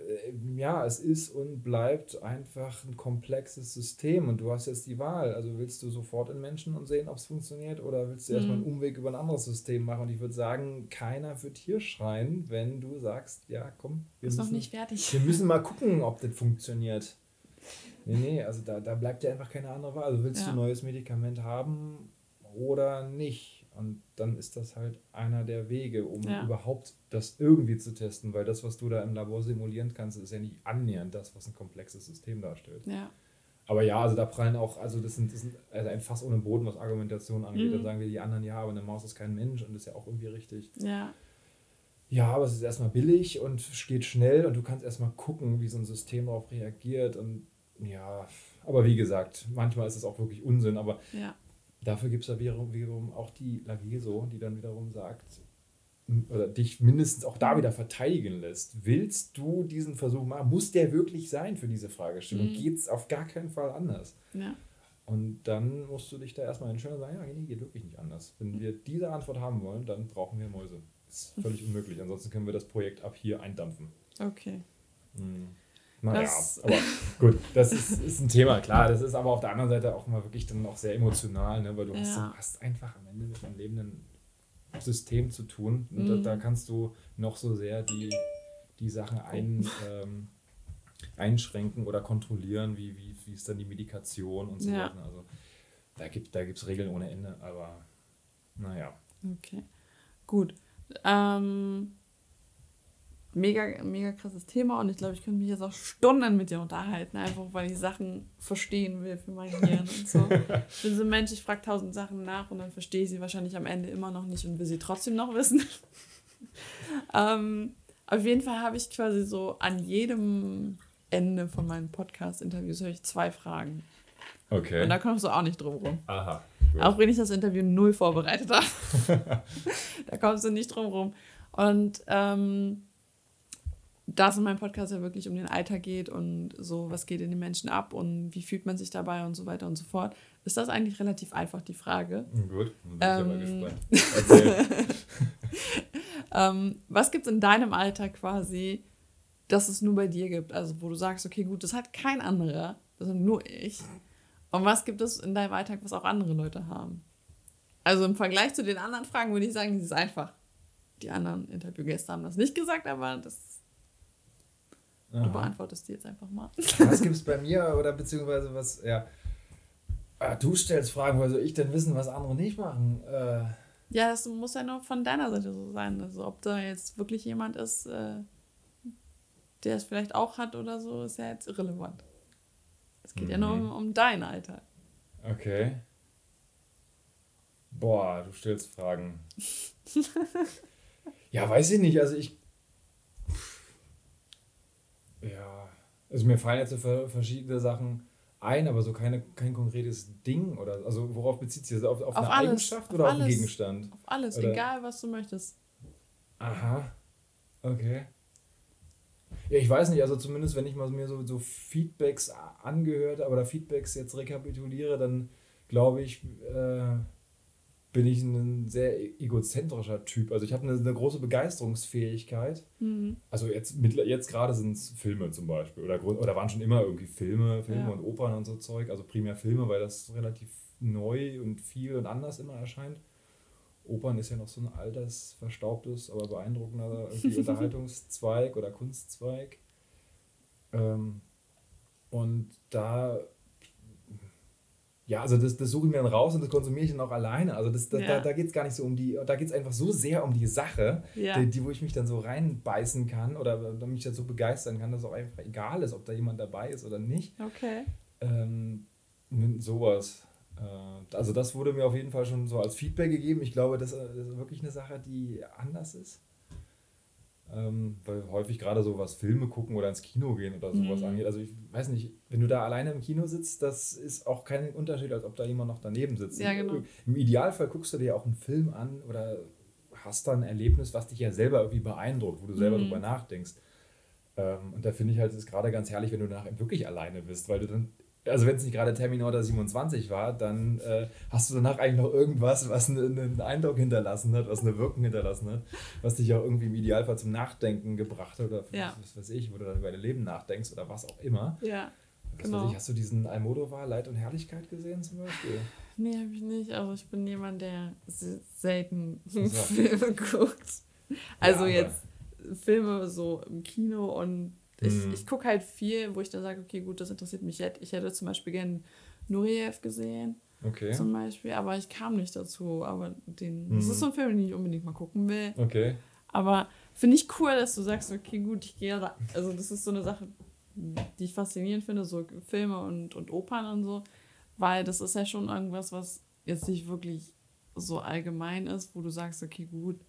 Äh, ja, es ist und bleibt einfach ein komplexes System und du hast jetzt die Wahl. Also willst du sofort in Menschen und sehen, ob es funktioniert oder willst du mhm. erstmal einen Umweg über ein anderes System machen? Und ich würde sagen, keiner wird hier schreien, wenn du sagst, ja, komm, wir ist müssen, noch nicht fertig. Wir müssen mal gucken, ob das funktioniert. Nee, nee, also da, da bleibt ja einfach keine andere Wahl. Also willst ja. du ein neues Medikament haben oder nicht? Und dann ist das halt einer der Wege, um ja. überhaupt das irgendwie zu testen, weil das, was du da im Labor simulieren kannst, ist ja nicht annähernd das, was ein komplexes System darstellt. Ja. Aber ja, also da prallen auch, also das sind, das sind also ein Fass ohne Boden, was Argumentation angeht. Mhm. Dann sagen wir die anderen, ja, aber eine Maus ist kein Mensch und das ist ja auch irgendwie richtig. Ja. Ja, aber es ist erstmal billig und geht schnell und du kannst erstmal gucken, wie so ein System darauf reagiert. Und ja, aber wie gesagt, manchmal ist es auch wirklich Unsinn, aber ja. Dafür gibt es ja wiederum auch die Lageso, die dann wiederum sagt, oder dich mindestens auch da wieder verteidigen lässt. Willst du diesen Versuch machen? Muss der wirklich sein für diese Fragestellung? Mhm. Geht es auf gar keinen Fall anders? Ja. Und dann musst du dich da erstmal entscheiden und sagen, ja, nee, geht wirklich nicht anders. Wenn wir diese Antwort haben wollen, dann brauchen wir Mäuse. Das ist völlig unmöglich. Ansonsten können wir das Projekt ab hier eindampfen. Okay. Mhm. Naja, aber gut, das ist, ist ein Thema, klar. Das ist aber auf der anderen Seite auch immer wirklich dann auch sehr emotional, ne? weil du ja. hast, hast, einfach am Ende mit einem lebenden System zu tun. Und mhm. da, da, kannst du noch so sehr die, die Sachen ein, ähm, einschränken oder kontrollieren, wie, wie, wie ist dann die Medikation und so ja. weiter. Also da gibt es da gibt's Regeln ohne Ende, aber naja. Okay, gut. Ähm, mega, mega krasses Thema und ich glaube, ich könnte mich jetzt auch Stunden mit dir unterhalten, einfach weil ich Sachen verstehen will für mein Hirn und so. ich bin so ein Mensch, ich frage tausend Sachen nach und dann verstehe ich sie wahrscheinlich am Ende immer noch nicht und will sie trotzdem noch wissen. ähm, auf jeden Fall habe ich quasi so an jedem Ende von meinen Podcast-Interviews habe ich zwei Fragen. Okay. Und da kommst du auch nicht drum rum. Aha. Gut. Auch wenn ich das Interview null vorbereitet habe. da kommst du nicht drum rum. Und ähm, da es in meinem Podcast ja wirklich um den Alltag geht und so, was geht in den Menschen ab und wie fühlt man sich dabei und so weiter und so fort, ist das eigentlich relativ einfach die Frage. Gut, bin ähm, ich aber gespannt. ähm, was gibt es in deinem Alltag quasi, dass es nur bei dir gibt? Also wo du sagst, okay, gut, das hat kein anderer, das sind nur ich. Und was gibt es in deinem Alltag, was auch andere Leute haben? Also im Vergleich zu den anderen Fragen würde ich sagen, das ist einfach. Die anderen Interviewgäste haben das nicht gesagt, aber das Aha. Du beantwortest die jetzt einfach mal. Was gibt es bei mir oder beziehungsweise was, ja. Ah, du stellst Fragen, weil soll ich denn wissen, was andere nicht machen? Äh. Ja, das muss ja nur von deiner Seite so sein. Also ob da jetzt wirklich jemand ist, äh, der es vielleicht auch hat oder so, ist ja jetzt irrelevant. Es geht mhm. ja nur um, um dein Alter. Okay. Boah, du stellst Fragen. ja, weiß ich nicht. Also ich also mir fallen jetzt verschiedene Sachen ein, aber so keine, kein konkretes Ding oder also worauf bezieht sich das? Auf, auf, auf eine alles, Eigenschaft oder auf, auf einen Gegenstand? Auf alles, oder? egal was du möchtest. Aha. Okay. Ja, ich weiß nicht, also zumindest wenn ich mal mir so, so Feedbacks angehört habe oder Feedbacks jetzt rekapituliere, dann glaube ich, äh, bin ich ein sehr egozentrischer Typ. Also ich habe eine, eine, große Begeisterungsfähigkeit. Mhm. Also jetzt, jetzt gerade sind es Filme zum Beispiel. Oder, oder waren schon immer irgendwie Filme, Filme ja. und Opern und so Zeug. Also primär Filme, weil das relativ neu und viel und anders immer erscheint. Opern ist ja noch so ein altes, verstaubtes, aber beeindruckender Unterhaltungszweig oder Kunstzweig. Ähm, und da ja, also das, das suche ich mir dann raus und das konsumiere ich dann auch alleine. Also das, das ja. da, da geht es gar nicht so um die, da geht es einfach so sehr um die Sache, ja. die, die, wo ich mich dann so reinbeißen kann oder mich dazu begeistern kann, dass es auch einfach egal ist, ob da jemand dabei ist oder nicht. Okay. Ähm, sowas. Äh, also das wurde mir auf jeden Fall schon so als Feedback gegeben. Ich glaube, das, das ist wirklich eine Sache, die anders ist. Ähm, weil häufig gerade so was Filme gucken oder ins Kino gehen oder sowas mhm. angeht. Also ich weiß nicht, wenn du da alleine im Kino sitzt, das ist auch kein Unterschied, als ob da jemand noch daneben sitzt. Ja, genau. Im Idealfall guckst du dir auch einen Film an oder hast da ein Erlebnis, was dich ja selber irgendwie beeindruckt, wo du selber mhm. drüber nachdenkst. Ähm, und da finde ich halt, es ist gerade ganz herrlich, wenn du nachher wirklich alleine bist, weil du dann also wenn es nicht gerade Terminator 27 war, dann äh, hast du danach eigentlich noch irgendwas, was einen, einen Eindruck hinterlassen hat, was eine Wirkung hinterlassen hat, was dich auch irgendwie im Idealfall zum Nachdenken gebracht hat oder ja. was weiß ich, wo du dann über dein Leben nachdenkst oder was auch immer. Ja. genau. Ich, hast du diesen Almodovar Leid und Herrlichkeit gesehen zum Beispiel? Nee, habe ich nicht. Also ich bin jemand, der selten so. Filme guckt. Also ja, jetzt Filme so im Kino und ich, mhm. ich gucke halt viel, wo ich dann sage, okay, gut, das interessiert mich jetzt. Ich hätte zum Beispiel gern Nureyev gesehen. Okay. Zum Beispiel, aber ich kam nicht dazu. Aber den, mhm. das ist so ein Film, den ich unbedingt mal gucken will. Okay. Aber finde ich cool, dass du sagst, okay, gut, ich gehe da. Also, das ist so eine Sache, die ich faszinierend finde, so Filme und, und Opern und so. Weil das ist ja schon irgendwas, was jetzt nicht wirklich so allgemein ist, wo du sagst, okay, gut,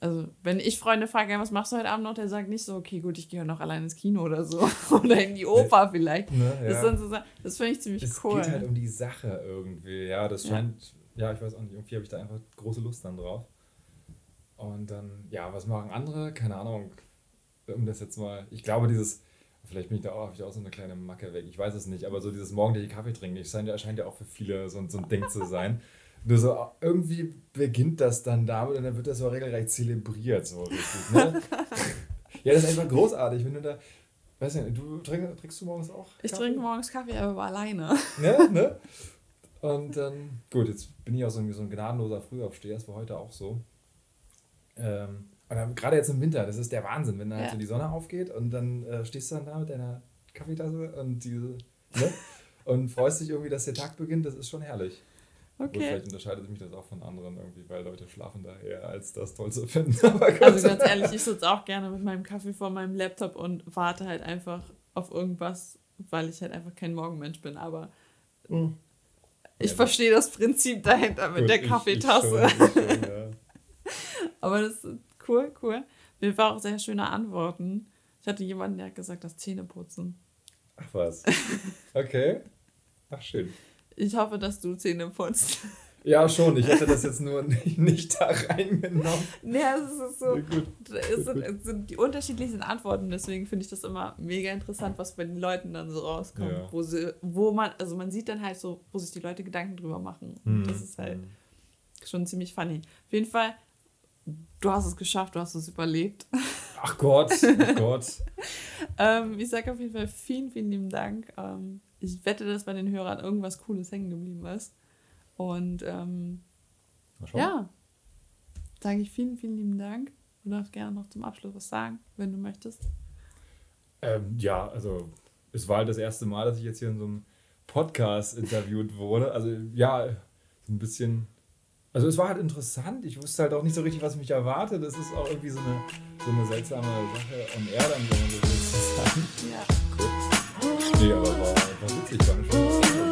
also, wenn ich Freunde frage, was machst du heute Abend noch, der sagt nicht so, okay, gut, ich gehe noch allein ins Kino oder so. oder in die Oper vielleicht. Ne, ja. Das, so, das finde ich ziemlich es cool. Es geht halt um die Sache irgendwie. Ja, das scheint, ja, ja ich weiß auch nicht, irgendwie habe ich da einfach große Lust dann drauf. Und dann, ja, was machen andere? Keine Ahnung, um das jetzt mal, ich glaube, dieses, vielleicht bin ich da auch, ich auch so eine kleine Macke weg, ich weiß es nicht, aber so dieses morgendliche Kaffee trinken, das scheint, scheint ja auch für viele so, so ein Ding zu sein. Nur so, irgendwie beginnt das dann damit und dann wird das so regelrecht zelebriert, so richtig. Ne? ja, das ist einfach großartig, wenn du da. Weiß nicht, du trink, trinkst du morgens auch? Ich trinke morgens Kaffee, aber alleine. Ne, ne? Und dann, gut, jetzt bin ich auch so, so ein gnadenloser Frühaufsteher, das war heute auch so. Ähm, gerade jetzt im Winter, das ist der Wahnsinn, wenn da halt Ja. so die Sonne aufgeht und dann äh, stehst du dann da mit deiner Kaffeetasse und diese, ne? und freust dich irgendwie, dass der Tag beginnt, das ist schon herrlich. Gut, Okay. vielleicht unterscheidet mich das auch von anderen irgendwie, weil Leute schlafen da eher als das toll zu finden. Also ganz ehrlich, ich sitze auch gerne mit meinem Kaffee vor meinem Laptop und warte halt einfach auf irgendwas, weil ich halt einfach kein Morgenmensch bin. Aber Hm. ich Ja, verstehe das Prinzip dahinter mit Gut, der ich- ich Kaffeetasse. schon, ich schon, ja. Aber das ist cool, cool. Mir war auch sehr schöne Antworten. Ich hatte jemanden, der hat gesagt, das Zähneputzen. Ach was. Okay. Ach schön. Ich hoffe, dass du Zähne putzt. Ja, schon. Ich hätte das jetzt nur nicht, nicht da reingenommen. Ja, es ist so. Ja, gut. Es sind, es sind die unterschiedlichsten Antworten, deswegen finde ich das immer mega interessant, was bei den Leuten dann so rauskommt. Ja. Wo, sie, wo man, also man sieht dann halt so, wo sich die Leute Gedanken drüber machen. Und das ist halt schon ziemlich funny. Auf jeden Fall, du hast es geschafft, du hast es überlebt. Ach Gott, oh Gott. ähm, ich sage auf jeden Fall vielen, vielen lieben Dank. Ähm, ich wette, dass bei den Hörern irgendwas Cooles hängen geblieben ist. Und ähm, ja, sage ich vielen, vielen lieben Dank. Du darfst gerne noch zum Abschluss was sagen, wenn du möchtest. Ähm, ja, also es war halt das erste Mal, dass ich jetzt hier in so einem Podcast interviewt wurde. Also ja, so ein bisschen. Also es war halt interessant. Ich wusste halt auch nicht so richtig, was mich erwartet. Das ist auch irgendwie so eine, so eine seltsame Sache on air dann, wenn man so will. Ja. Gut. Nee, aber war, war witzig, war eine schöne Zeit.